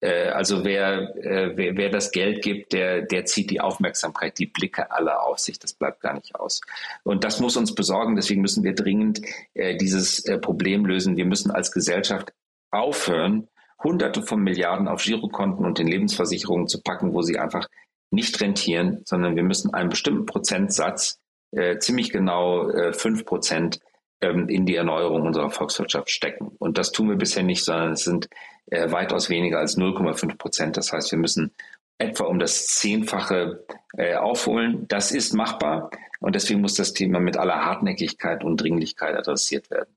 Äh, also wer, äh, wer, wer das Geld gibt, der, der zieht die Aufmerksamkeit, die Blicke aller auf sich. Das bleibt gar nicht aus. Und das muss uns besorgen. Deswegen müssen wir dringend äh, dieses äh, Problem lösen. Wir müssen als Gesellschaft aufhören, Hunderte von Milliarden auf Girokonten und in Lebensversicherungen zu packen, wo sie einfach nicht rentieren, sondern wir müssen einen bestimmten Prozentsatz, äh, ziemlich genau äh, fünf Prozent, ähm, in die Erneuerung unserer Volkswirtschaft stecken. Und das tun wir bisher nicht, sondern es sind äh, weitaus weniger als 0,5 Prozent. Das heißt, wir müssen etwa um das Zehnfache äh, aufholen. Das ist machbar und deswegen muss das Thema mit aller Hartnäckigkeit und Dringlichkeit adressiert werden.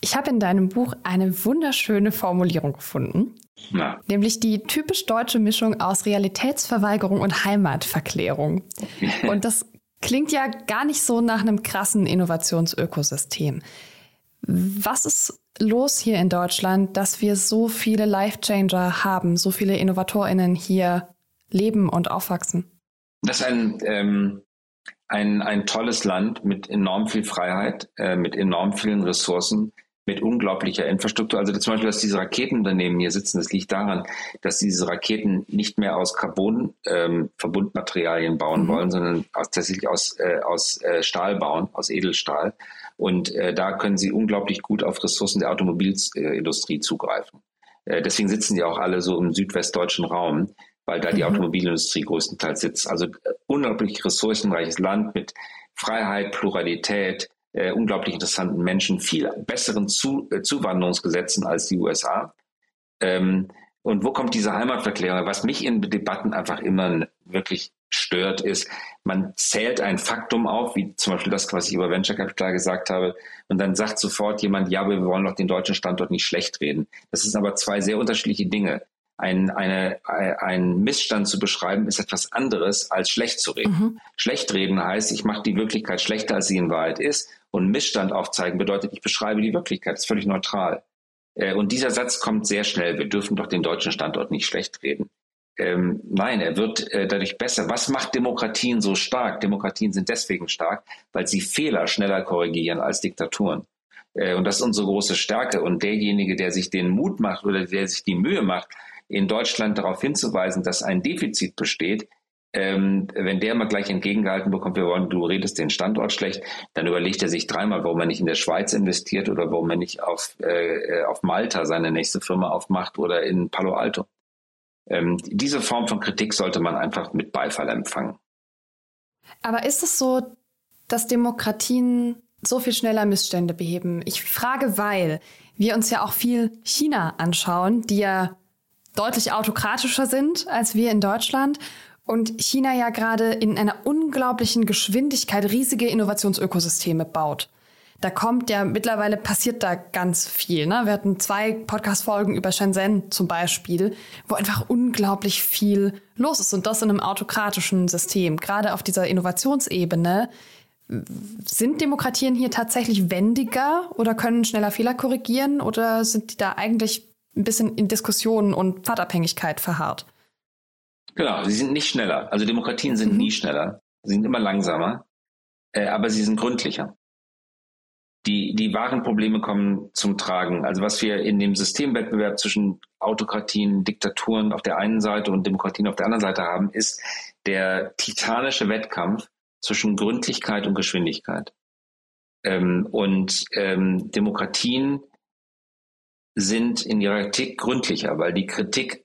Ich habe in deinem Buch eine wunderschöne Formulierung gefunden, Na. nämlich die typisch deutsche Mischung aus Realitätsverweigerung und Heimatverklärung. und das klingt ja gar nicht so nach einem krassen Innovationsökosystem. Was ist los hier in Deutschland, dass wir so viele Life-Changer haben, so viele InnovatorInnen hier leben und aufwachsen? Das ist ein, ähm, ein, ein tolles Land mit enorm viel Freiheit, äh, mit enorm vielen Ressourcen, mit unglaublicher Infrastruktur. Also zum Beispiel, dass diese Raketenunternehmen hier sitzen, das liegt daran, dass diese Raketen nicht mehr aus Carbon-Verbundmaterialien ähm, bauen mhm. wollen, sondern aus, tatsächlich aus, äh, aus äh, Stahl bauen, aus Edelstahl. Und äh, da können sie unglaublich gut auf Ressourcen der Automobilindustrie zugreifen. Äh, deswegen sitzen die auch alle so im südwestdeutschen Raum, weil da die mhm. Automobilindustrie größtenteils sitzt. Also äh, unglaublich ressourcenreiches Land mit Freiheit, Pluralität, äh, unglaublich interessanten Menschen, viel besseren Zu äh, Zuwanderungsgesetzen als die USA. Ähm, und wo kommt diese Heimatverklärung? Was mich in Debatten einfach immer wirklich stört, ist, man zählt ein Faktum auf, wie zum Beispiel das, was ich über Venture Capital gesagt habe, und dann sagt sofort jemand, ja, wir wollen doch den deutschen Standort nicht schlecht reden. Das sind aber zwei sehr unterschiedliche Dinge. Ein, eine, ein Missstand zu beschreiben, ist etwas anderes als schlecht zu reden. Mhm. Schlecht reden heißt, ich mache die Wirklichkeit schlechter, als sie in Wahrheit ist. Und Missstand aufzeigen bedeutet, ich beschreibe die Wirklichkeit. Das ist völlig neutral. Äh, und dieser Satz kommt sehr schnell. Wir dürfen doch den deutschen Standort nicht schlecht reden. Ähm, nein, er wird äh, dadurch besser. Was macht Demokratien so stark? Demokratien sind deswegen stark, weil sie Fehler schneller korrigieren als Diktaturen. Äh, und das ist unsere große Stärke. Und derjenige, der sich den Mut macht oder der sich die Mühe macht, in Deutschland darauf hinzuweisen, dass ein Defizit besteht, ähm, wenn der mal gleich entgegengehalten bekommt, wir wollen, du redest den Standort schlecht, dann überlegt er sich dreimal, warum er nicht in der Schweiz investiert oder warum er nicht auf, äh, auf Malta seine nächste Firma aufmacht oder in Palo Alto. Ähm, diese Form von Kritik sollte man einfach mit Beifall empfangen. Aber ist es so, dass Demokratien so viel schneller Missstände beheben? Ich frage, weil wir uns ja auch viel China anschauen, die ja deutlich autokratischer sind als wir in Deutschland und China ja gerade in einer unglaublichen Geschwindigkeit riesige Innovationsökosysteme baut. Da kommt ja mittlerweile passiert da ganz viel. Ne? Wir hatten zwei Podcast-Folgen über Shenzhen zum Beispiel, wo einfach unglaublich viel los ist und das in einem autokratischen System. Gerade auf dieser Innovationsebene sind Demokratien hier tatsächlich wendiger oder können schneller Fehler korrigieren oder sind die da eigentlich ein bisschen in Diskussionen und Pfadabhängigkeit verharrt? Genau, sie sind nicht schneller. Also Demokratien sind mhm. nie schneller. Sie sind immer langsamer, äh, aber sie sind gründlicher. Die, die wahren Probleme kommen zum Tragen. Also was wir in dem Systemwettbewerb zwischen Autokratien, Diktaturen auf der einen Seite und Demokratien auf der anderen Seite haben, ist der titanische Wettkampf zwischen Gründlichkeit und Geschwindigkeit. Ähm, und ähm, Demokratien sind in ihrer Kritik gründlicher, weil die Kritik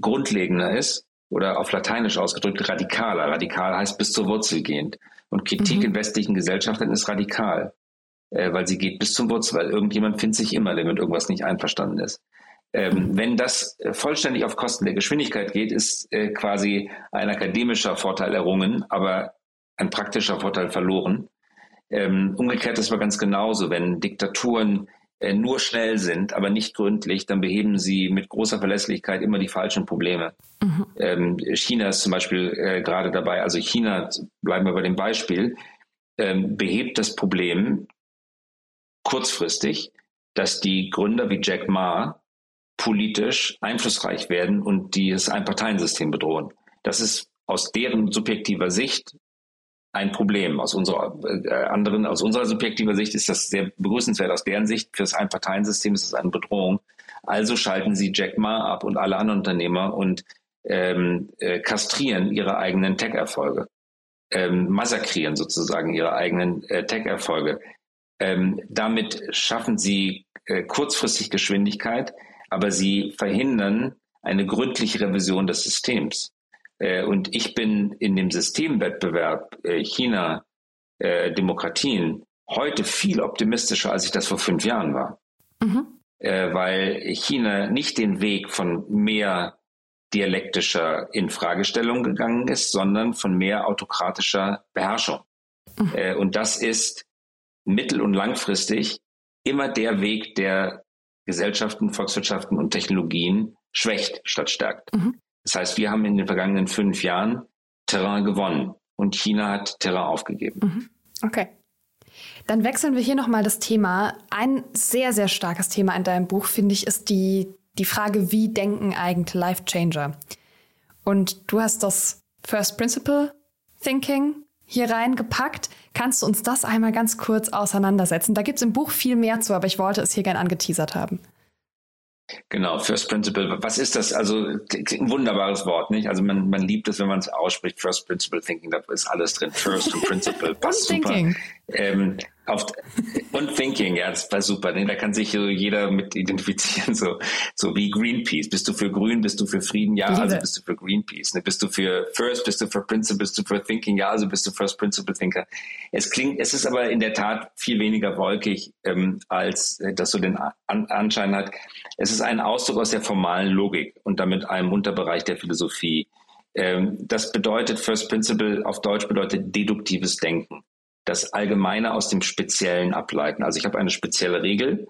grundlegender ist oder auf Lateinisch ausgedrückt radikaler. Radikal heißt bis zur Wurzel gehend. Und Kritik mhm. in westlichen Gesellschaften ist radikal, äh, weil sie geht bis zum Wurzel, weil irgendjemand findet sich immer, der mit irgendwas nicht einverstanden ist. Ähm, mhm. Wenn das äh, vollständig auf Kosten der Geschwindigkeit geht, ist äh, quasi ein akademischer Vorteil errungen, aber ein praktischer Vorteil verloren. Ähm, umgekehrt ist aber ganz genauso, wenn Diktaturen nur schnell sind, aber nicht gründlich, dann beheben sie mit großer Verlässlichkeit immer die falschen Probleme. Mhm. Ähm, China ist zum Beispiel äh, gerade dabei, also China, bleiben wir bei dem Beispiel, ähm, behebt das Problem kurzfristig, dass die Gründer wie Jack Ma politisch einflussreich werden und dieses Einparteiensystem bedrohen. Das ist aus deren subjektiver Sicht ein Problem. Aus unserer äh, anderen, aus unserer subjektiver Sicht ist das sehr begrüßenswert. Aus deren Sicht für das Einparteiensystem ist es eine Bedrohung. Also schalten sie Jack Ma ab und alle anderen Unternehmer und ähm, äh, kastrieren ihre eigenen Tech-Erfolge, ähm, massakrieren sozusagen ihre eigenen äh, Tech-Erfolge. Ähm, damit schaffen sie äh, kurzfristig Geschwindigkeit, aber sie verhindern eine gründliche Revision des Systems. Äh, und ich bin in dem Systemwettbewerb äh, China, äh, Demokratien heute viel optimistischer, als ich das vor fünf Jahren war. Mhm. weil China nicht den Weg von mehr dialektischer Infragestellung gegangen ist, sondern von mehr autokratischer Beherrschung. Mhm. und das ist mittel- und langfristig immer der Weg, der Gesellschaften, Volkswirtschaften und Technologien schwächt statt stärkt. Mhm. Das heißt, wir haben in den vergangenen fünf Jahren Terrain gewonnen und China hat Terrain aufgegeben. Mhm. Okay. Dann wechseln wir hier nochmal das Thema. Ein sehr, sehr starkes Thema in deinem Buch, finde ich, ist die, die Frage, wie denken eigentlich Life Changer? Und du hast das First Principle Thinking hier reingepackt. Kannst du uns das einmal ganz kurz auseinandersetzen? Da gibt es im Buch viel mehr zu, aber ich wollte es hier gern angeteasert haben. Genau, First Principle. Was ist das? Also ein wunderbares Wort, nicht? Also man, man liebt es, wenn man es ausspricht. First Principle Thinking, da ist alles drin. First Principle, passt super. Ähm, Auf, und Thinking, ja, das war super. Ne? Da kann sich so jeder mit identifizieren, so, so wie Greenpeace. Bist du für Grün, bist du für Frieden? Ja, also bist du für Greenpeace. Ne? Bist du für First, bist du für Principle, bist du für Thinking? Ja, also bist du First Principle Thinker. Es klingt, es ist aber in der Tat viel weniger wolkig, ähm, als äh, das so den An Anschein hat. Es ist ein Ausdruck aus der formalen Logik und damit einem Unterbereich der Philosophie. Ähm, das bedeutet, First Principle auf Deutsch bedeutet deduktives Denken das Allgemeine aus dem Speziellen ableiten. Also ich habe eine spezielle Regel,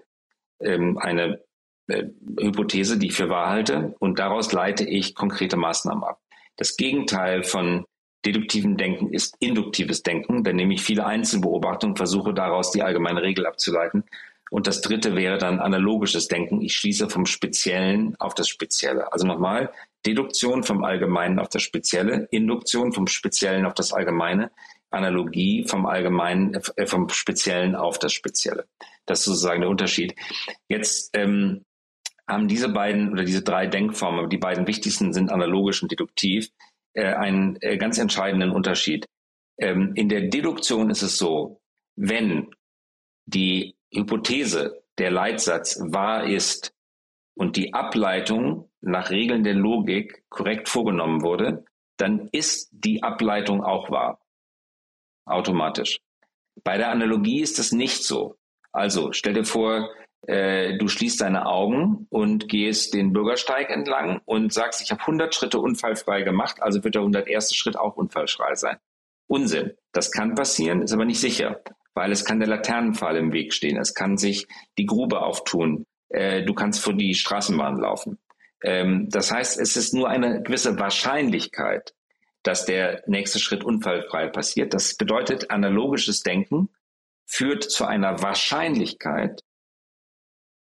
ähm, eine äh, Hypothese, die ich für wahr halte, und daraus leite ich konkrete Maßnahmen ab. Das Gegenteil von deduktivem Denken ist induktives Denken. Dann nehme ich viele Einzelbeobachtungen, versuche daraus die allgemeine Regel abzuleiten. Und das dritte wäre dann analogisches Denken. Ich schließe vom Speziellen auf das Spezielle. Also nochmal, Deduktion vom Allgemeinen auf das Spezielle, Induktion vom Speziellen auf das Allgemeine. Analogie vom Allgemeinen, äh, vom Speziellen auf das Spezielle. Das ist sozusagen der Unterschied. Jetzt ähm, haben diese beiden oder diese drei Denkformen, die beiden wichtigsten sind analogisch und deduktiv, äh, einen äh, ganz entscheidenden Unterschied. Ähm, in der Deduktion ist es so, wenn die Hypothese, der Leitsatz wahr ist und die Ableitung nach Regeln der Logik korrekt vorgenommen wurde, dann ist die Ableitung auch wahr automatisch. Bei der Analogie ist das nicht so. Also stell dir vor, äh, du schließt deine Augen und gehst den Bürgersteig entlang und sagst, ich habe 100 Schritte unfallfrei gemacht, also wird der 101. Schritt auch unfallfrei sein. Unsinn. Das kann passieren, ist aber nicht sicher, weil es kann der Laternenpfahl im Weg stehen, es kann sich die Grube auftun, äh, du kannst vor die Straßenbahn laufen. Ähm, das heißt, es ist nur eine gewisse Wahrscheinlichkeit, dass der nächste Schritt unfallfrei passiert. Das bedeutet, analogisches Denken führt zu einer Wahrscheinlichkeit,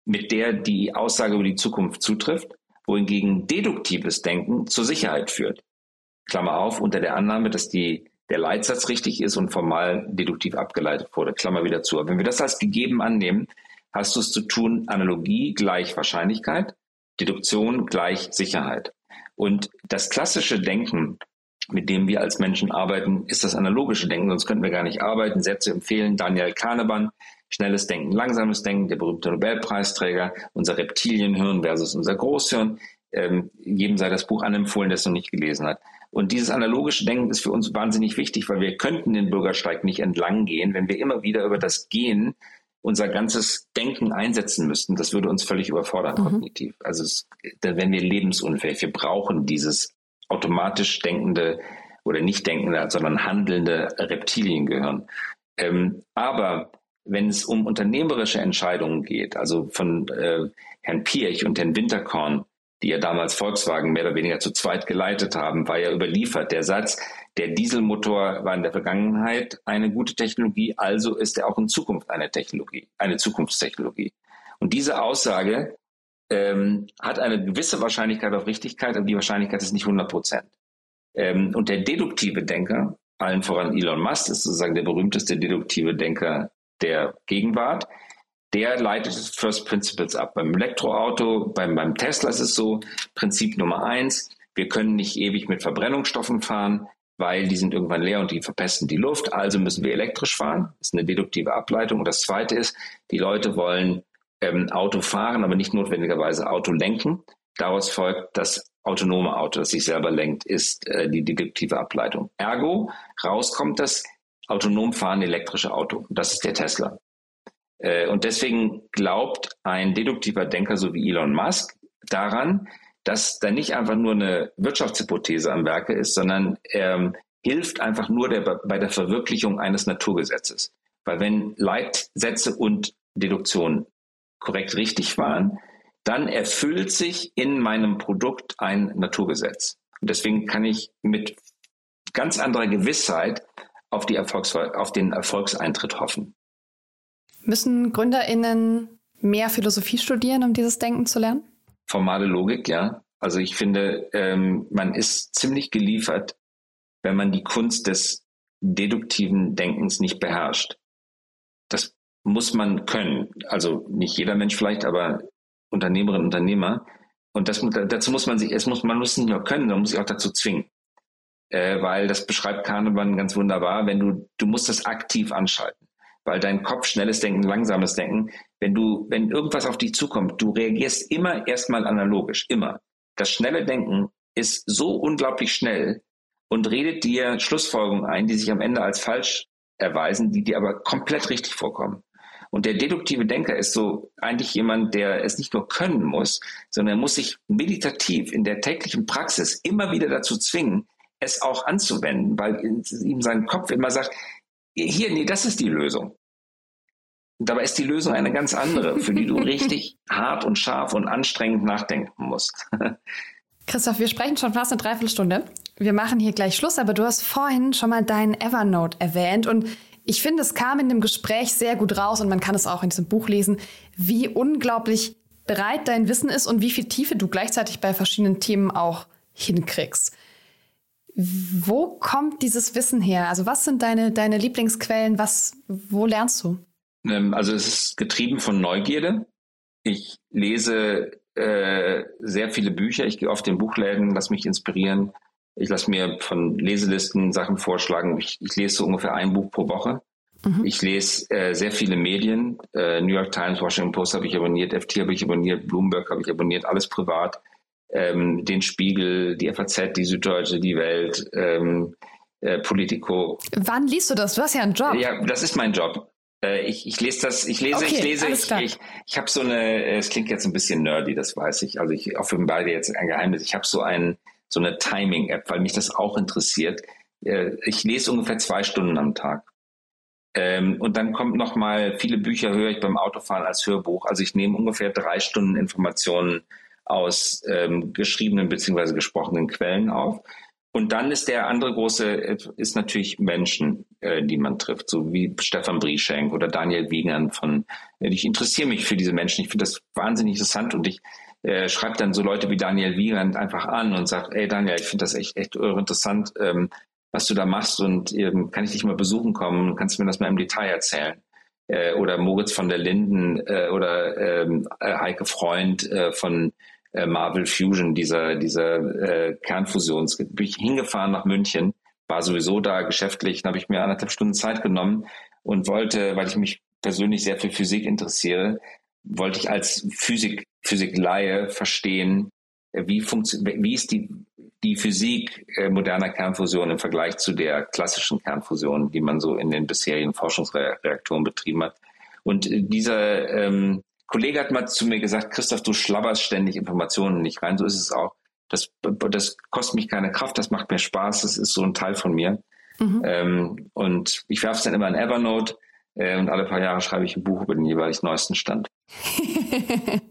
mit der die Aussage über die Zukunft zutrifft, wohingegen deduktives Denken zur Sicherheit führt. Klammer auf, unter der Annahme, dass die, der Leitsatz richtig ist und formal deduktiv abgeleitet wurde. Klammer wieder zu. Aber wenn wir das als gegeben annehmen, hast du es zu tun, Analogie gleich Wahrscheinlichkeit, Deduktion gleich Sicherheit. Und das klassische Denken mit dem wir als Menschen arbeiten, ist das analogische Denken, sonst könnten wir gar nicht arbeiten. Sätze empfehlen Daniel Kahnemann, schnelles Denken, langsames Denken, der berühmte Nobelpreisträger, unser Reptilienhirn versus unser Großhirn. Ähm, jedem sei das Buch anempfohlen, der es noch nicht gelesen hat. Und dieses analogische Denken ist für uns wahnsinnig wichtig, weil wir könnten den Bürgersteig nicht entlang gehen, wenn wir immer wieder über das Gehen unser ganzes Denken einsetzen müssten. Das würde uns völlig überfordern mhm. kognitiv. Also es, dann wären wir lebensunfähig. Wir brauchen dieses automatisch denkende oder nicht denkende, sondern handelnde Reptiliengehirn. Ähm, aber wenn es um unternehmerische Entscheidungen geht, also von äh, Herrn Pirch und Herrn Winterkorn, die ja damals Volkswagen mehr oder weniger zu zweit geleitet haben, war ja überliefert. Der Satz, der Dieselmotor war in der Vergangenheit eine gute Technologie, also ist er auch in Zukunft eine Technologie, eine Zukunftstechnologie. Und diese Aussage ähm, hat eine gewisse Wahrscheinlichkeit auf Richtigkeit, aber die Wahrscheinlichkeit ist nicht 100 Prozent. Ähm, und der deduktive Denker, allen voran Elon Musk, ist sozusagen der berühmteste deduktive Denker der Gegenwart. Der leitet First Principles ab. Beim Elektroauto, beim, beim Tesla ist es so, Prinzip Nummer eins, wir können nicht ewig mit Verbrennungsstoffen fahren, weil die sind irgendwann leer und die verpesten die Luft. Also müssen wir elektrisch fahren. Das ist eine deduktive Ableitung. Und das zweite ist, die Leute wollen ähm, Auto fahren, aber nicht notwendigerweise Auto lenken. Daraus folgt, das autonome Auto, das sich selber lenkt, ist äh, die deduktive Ableitung. Ergo, rauskommt das autonom fahrende elektrische Auto. Das ist der Tesla. Äh, und deswegen glaubt ein deduktiver Denker, so wie Elon Musk, daran, dass da nicht einfach nur eine Wirtschaftshypothese am Werke ist, sondern er hilft einfach nur der, bei der Verwirklichung eines Naturgesetzes. Weil wenn Leitsätze und Deduktion korrekt richtig waren, dann erfüllt sich in meinem Produkt ein Naturgesetz. Und deswegen kann ich mit ganz anderer Gewissheit auf, die Erfolgs auf den Erfolgseintritt hoffen. Müssen GründerInnen mehr Philosophie studieren, um dieses Denken zu lernen? Formale Logik, ja. Also ich finde, ähm, man ist ziemlich geliefert, wenn man die Kunst des deduktiven Denkens nicht beherrscht. Das muss man können. Also nicht jeder Mensch vielleicht, aber Unternehmerinnen und Unternehmer. Und das, dazu muss man sich, es muss, man muss nicht nur können, man muss sich auch dazu zwingen. Äh, weil das beschreibt Kahnemann ganz wunderbar, wenn du, du musst das aktiv anschalten. weil dein Kopf schnelles Denken, langsames Denken, wenn du, wenn irgendwas auf dich zukommt, du reagierst immer erstmal analogisch, immer. Das schnelle Denken ist so unglaublich schnell und redet dir Schlussfolgerungen ein, die sich am Ende als falsch erweisen, die dir aber komplett richtig vorkommen. Und der deduktive Denker ist so eigentlich jemand, der es nicht nur können muss, sondern er muss sich meditativ in der täglichen Praxis immer wieder dazu zwingen, es auch anzuwenden, weil ihm sein Kopf immer sagt, hier, nee, das ist die Lösung. Und dabei ist die Lösung eine ganz andere, für die du richtig hart und scharf und anstrengend nachdenken musst. Christoph, wir sprechen schon fast eine Dreiviertelstunde. Wir machen hier gleich Schluss, aber du hast vorhin schon mal deinen Evernote erwähnt und ich finde, es kam in dem Gespräch sehr gut raus und man kann es auch in diesem Buch lesen, wie unglaublich breit dein Wissen ist und wie viel Tiefe du gleichzeitig bei verschiedenen Themen auch hinkriegst. Wo kommt dieses Wissen her? Also was sind deine, deine Lieblingsquellen? Was, wo lernst du? Ähm, also es ist getrieben von Neugierde. Ich lese äh, sehr viele Bücher. Ich gehe oft in Buchläden, lass mich inspirieren. Ich lasse mir von Leselisten Sachen vorschlagen. Ich, ich lese so ungefähr ein Buch pro Woche. Mhm. Ich lese äh, sehr viele Medien. Äh, New York Times, Washington Post habe ich abonniert, FT habe ich abonniert, Bloomberg habe ich abonniert, alles privat ähm, den Spiegel, die FAZ, die Süddeutsche, die Welt, ähm, äh, Politico. Wann liest du das? Du hast ja einen Job. Ja, das ist mein Job. Äh, ich, ich lese das, ich lese, okay, ich lese, ich, ich, ich habe so eine, es klingt jetzt ein bisschen nerdy, das weiß ich. Also ich offenbare jetzt ein Geheimnis. Ich habe so ein, so eine Timing-App, weil mich das auch interessiert. Äh, ich lese ungefähr zwei Stunden am Tag. Ähm, und dann kommt noch mal viele Bücher höre ich beim Autofahren als Hörbuch. Also ich nehme ungefähr drei Stunden Informationen aus ähm, geschriebenen beziehungsweise gesprochenen Quellen auf. Und dann ist der andere große, ist natürlich Menschen, äh, die man trifft, so wie Stefan Brieschenk oder Daniel Wiegand von, äh, ich interessiere mich für diese Menschen, ich finde das wahnsinnig interessant und ich äh, schreibe dann so Leute wie Daniel Wiegand einfach an und sage, ey Daniel, ich finde das echt, echt interessant, ähm, was du da machst und ähm, kann ich dich mal besuchen kommen, kannst du mir das mal im Detail erzählen? Äh, oder Moritz von der Linden äh, oder ähm, äh, Heike Freund äh, von äh, Marvel Fusion, dieser, dieser äh, Kernfusions. Bin ich hingefahren nach München, war sowieso da geschäftlich, dann habe ich mir anderthalb Stunden Zeit genommen und wollte, weil ich mich persönlich sehr für Physik interessiere, wollte ich als Physik, Physikleihe verstehen, äh, wie, wie ist die, die Physik äh, moderner Kernfusion im Vergleich zu der klassischen Kernfusion, die man so in den bisherigen Forschungsreaktoren betrieben hat. Und äh, dieser ähm, Kollege hat mal zu mir gesagt, Christoph, du schlabberst ständig Informationen nicht rein. So ist es auch. Das, das kostet mich keine Kraft, das macht mir Spaß, das ist so ein Teil von mir. Mhm. Ähm, und ich werfe es dann immer in Evernote äh, und alle paar Jahre schreibe ich ein Buch über den jeweils neuesten Stand.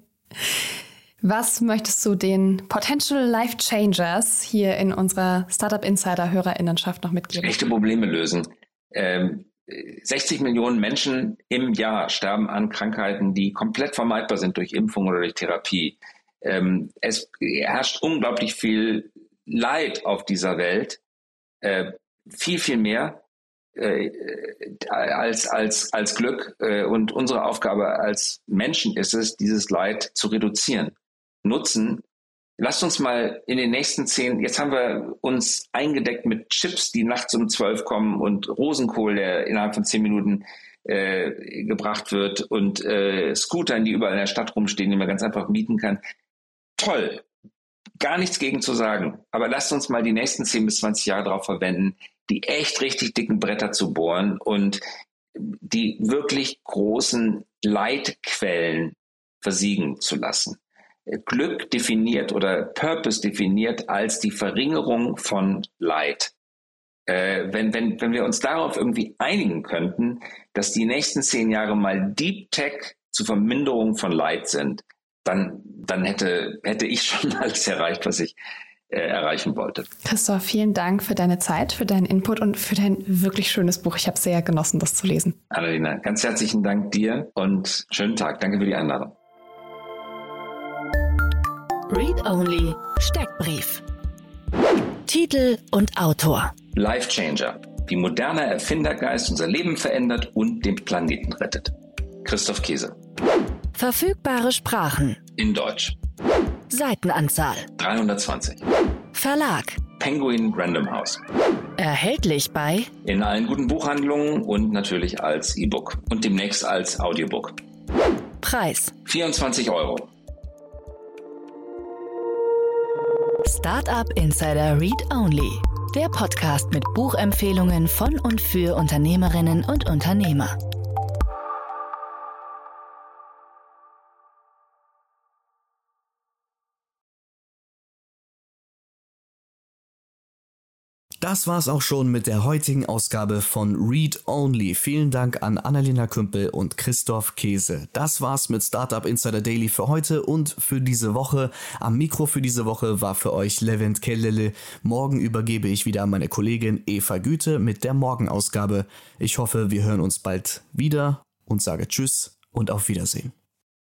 Was möchtest du den Potential Life Changers hier in unserer Startup Insider Hörerinnenschaft noch mitgeben? Echte Probleme lösen. Ähm, 60 Millionen Menschen im Jahr sterben an Krankheiten, die komplett vermeidbar sind durch Impfung oder durch Therapie. Ähm, es herrscht unglaublich viel Leid auf dieser Welt, äh, viel, viel mehr äh, als, als, als Glück. Äh, und unsere Aufgabe als Menschen ist es, dieses Leid zu reduzieren. Nutzen Lasst uns mal in den nächsten zehn, jetzt haben wir uns eingedeckt mit Chips, die nachts um zwölf kommen und Rosenkohl, der innerhalb von zehn Minuten äh, gebracht wird und äh, Scootern, die überall in der Stadt rumstehen, die man ganz einfach mieten kann. Toll, gar nichts gegen zu sagen. Aber lasst uns mal die nächsten zehn bis zwanzig Jahre darauf verwenden, die echt richtig dicken Bretter zu bohren und die wirklich großen Leitquellen versiegen zu lassen. Glück definiert oder Purpose definiert als die Verringerung von Leid. Äh, wenn, wenn, wenn wir uns darauf irgendwie einigen könnten, dass die nächsten zehn Jahre mal Deep Tech zur Verminderung von Leid sind, dann, dann hätte, hätte ich schon alles erreicht, was ich erreichen wollte. Christoph, vielen Dank für deine Zeit, für deinen Input und für dein wirklich schönes Buch. Ich habe sehr genossen, das zu lesen. Annalena, ganz herzlichen Dank dir und schönen Tag. Danke für die Einladung. Read Only Steckbrief. Titel und Autor. Life Changer. Wie moderner Erfindergeist unser Leben verändert und den Planeten rettet. Christoph Käse. Verfügbare Sprachen. In Deutsch. Seitenanzahl. 320. Verlag. Penguin Random House. Erhältlich bei In allen guten Buchhandlungen und natürlich als E-Book und demnächst als Audiobook. Preis 24 Euro. Startup Insider Read Only. Der Podcast mit Buchempfehlungen von und für Unternehmerinnen und Unternehmer. Das war's auch schon mit der heutigen Ausgabe von Read Only. Vielen Dank an Annalena Kümpel und Christoph Käse. Das war's mit Startup Insider Daily für heute und für diese Woche. Am Mikro für diese Woche war für euch Levent Kellele. Morgen übergebe ich wieder an meine Kollegin Eva Güte mit der Morgenausgabe. Ich hoffe, wir hören uns bald wieder und sage Tschüss und auf Wiedersehen.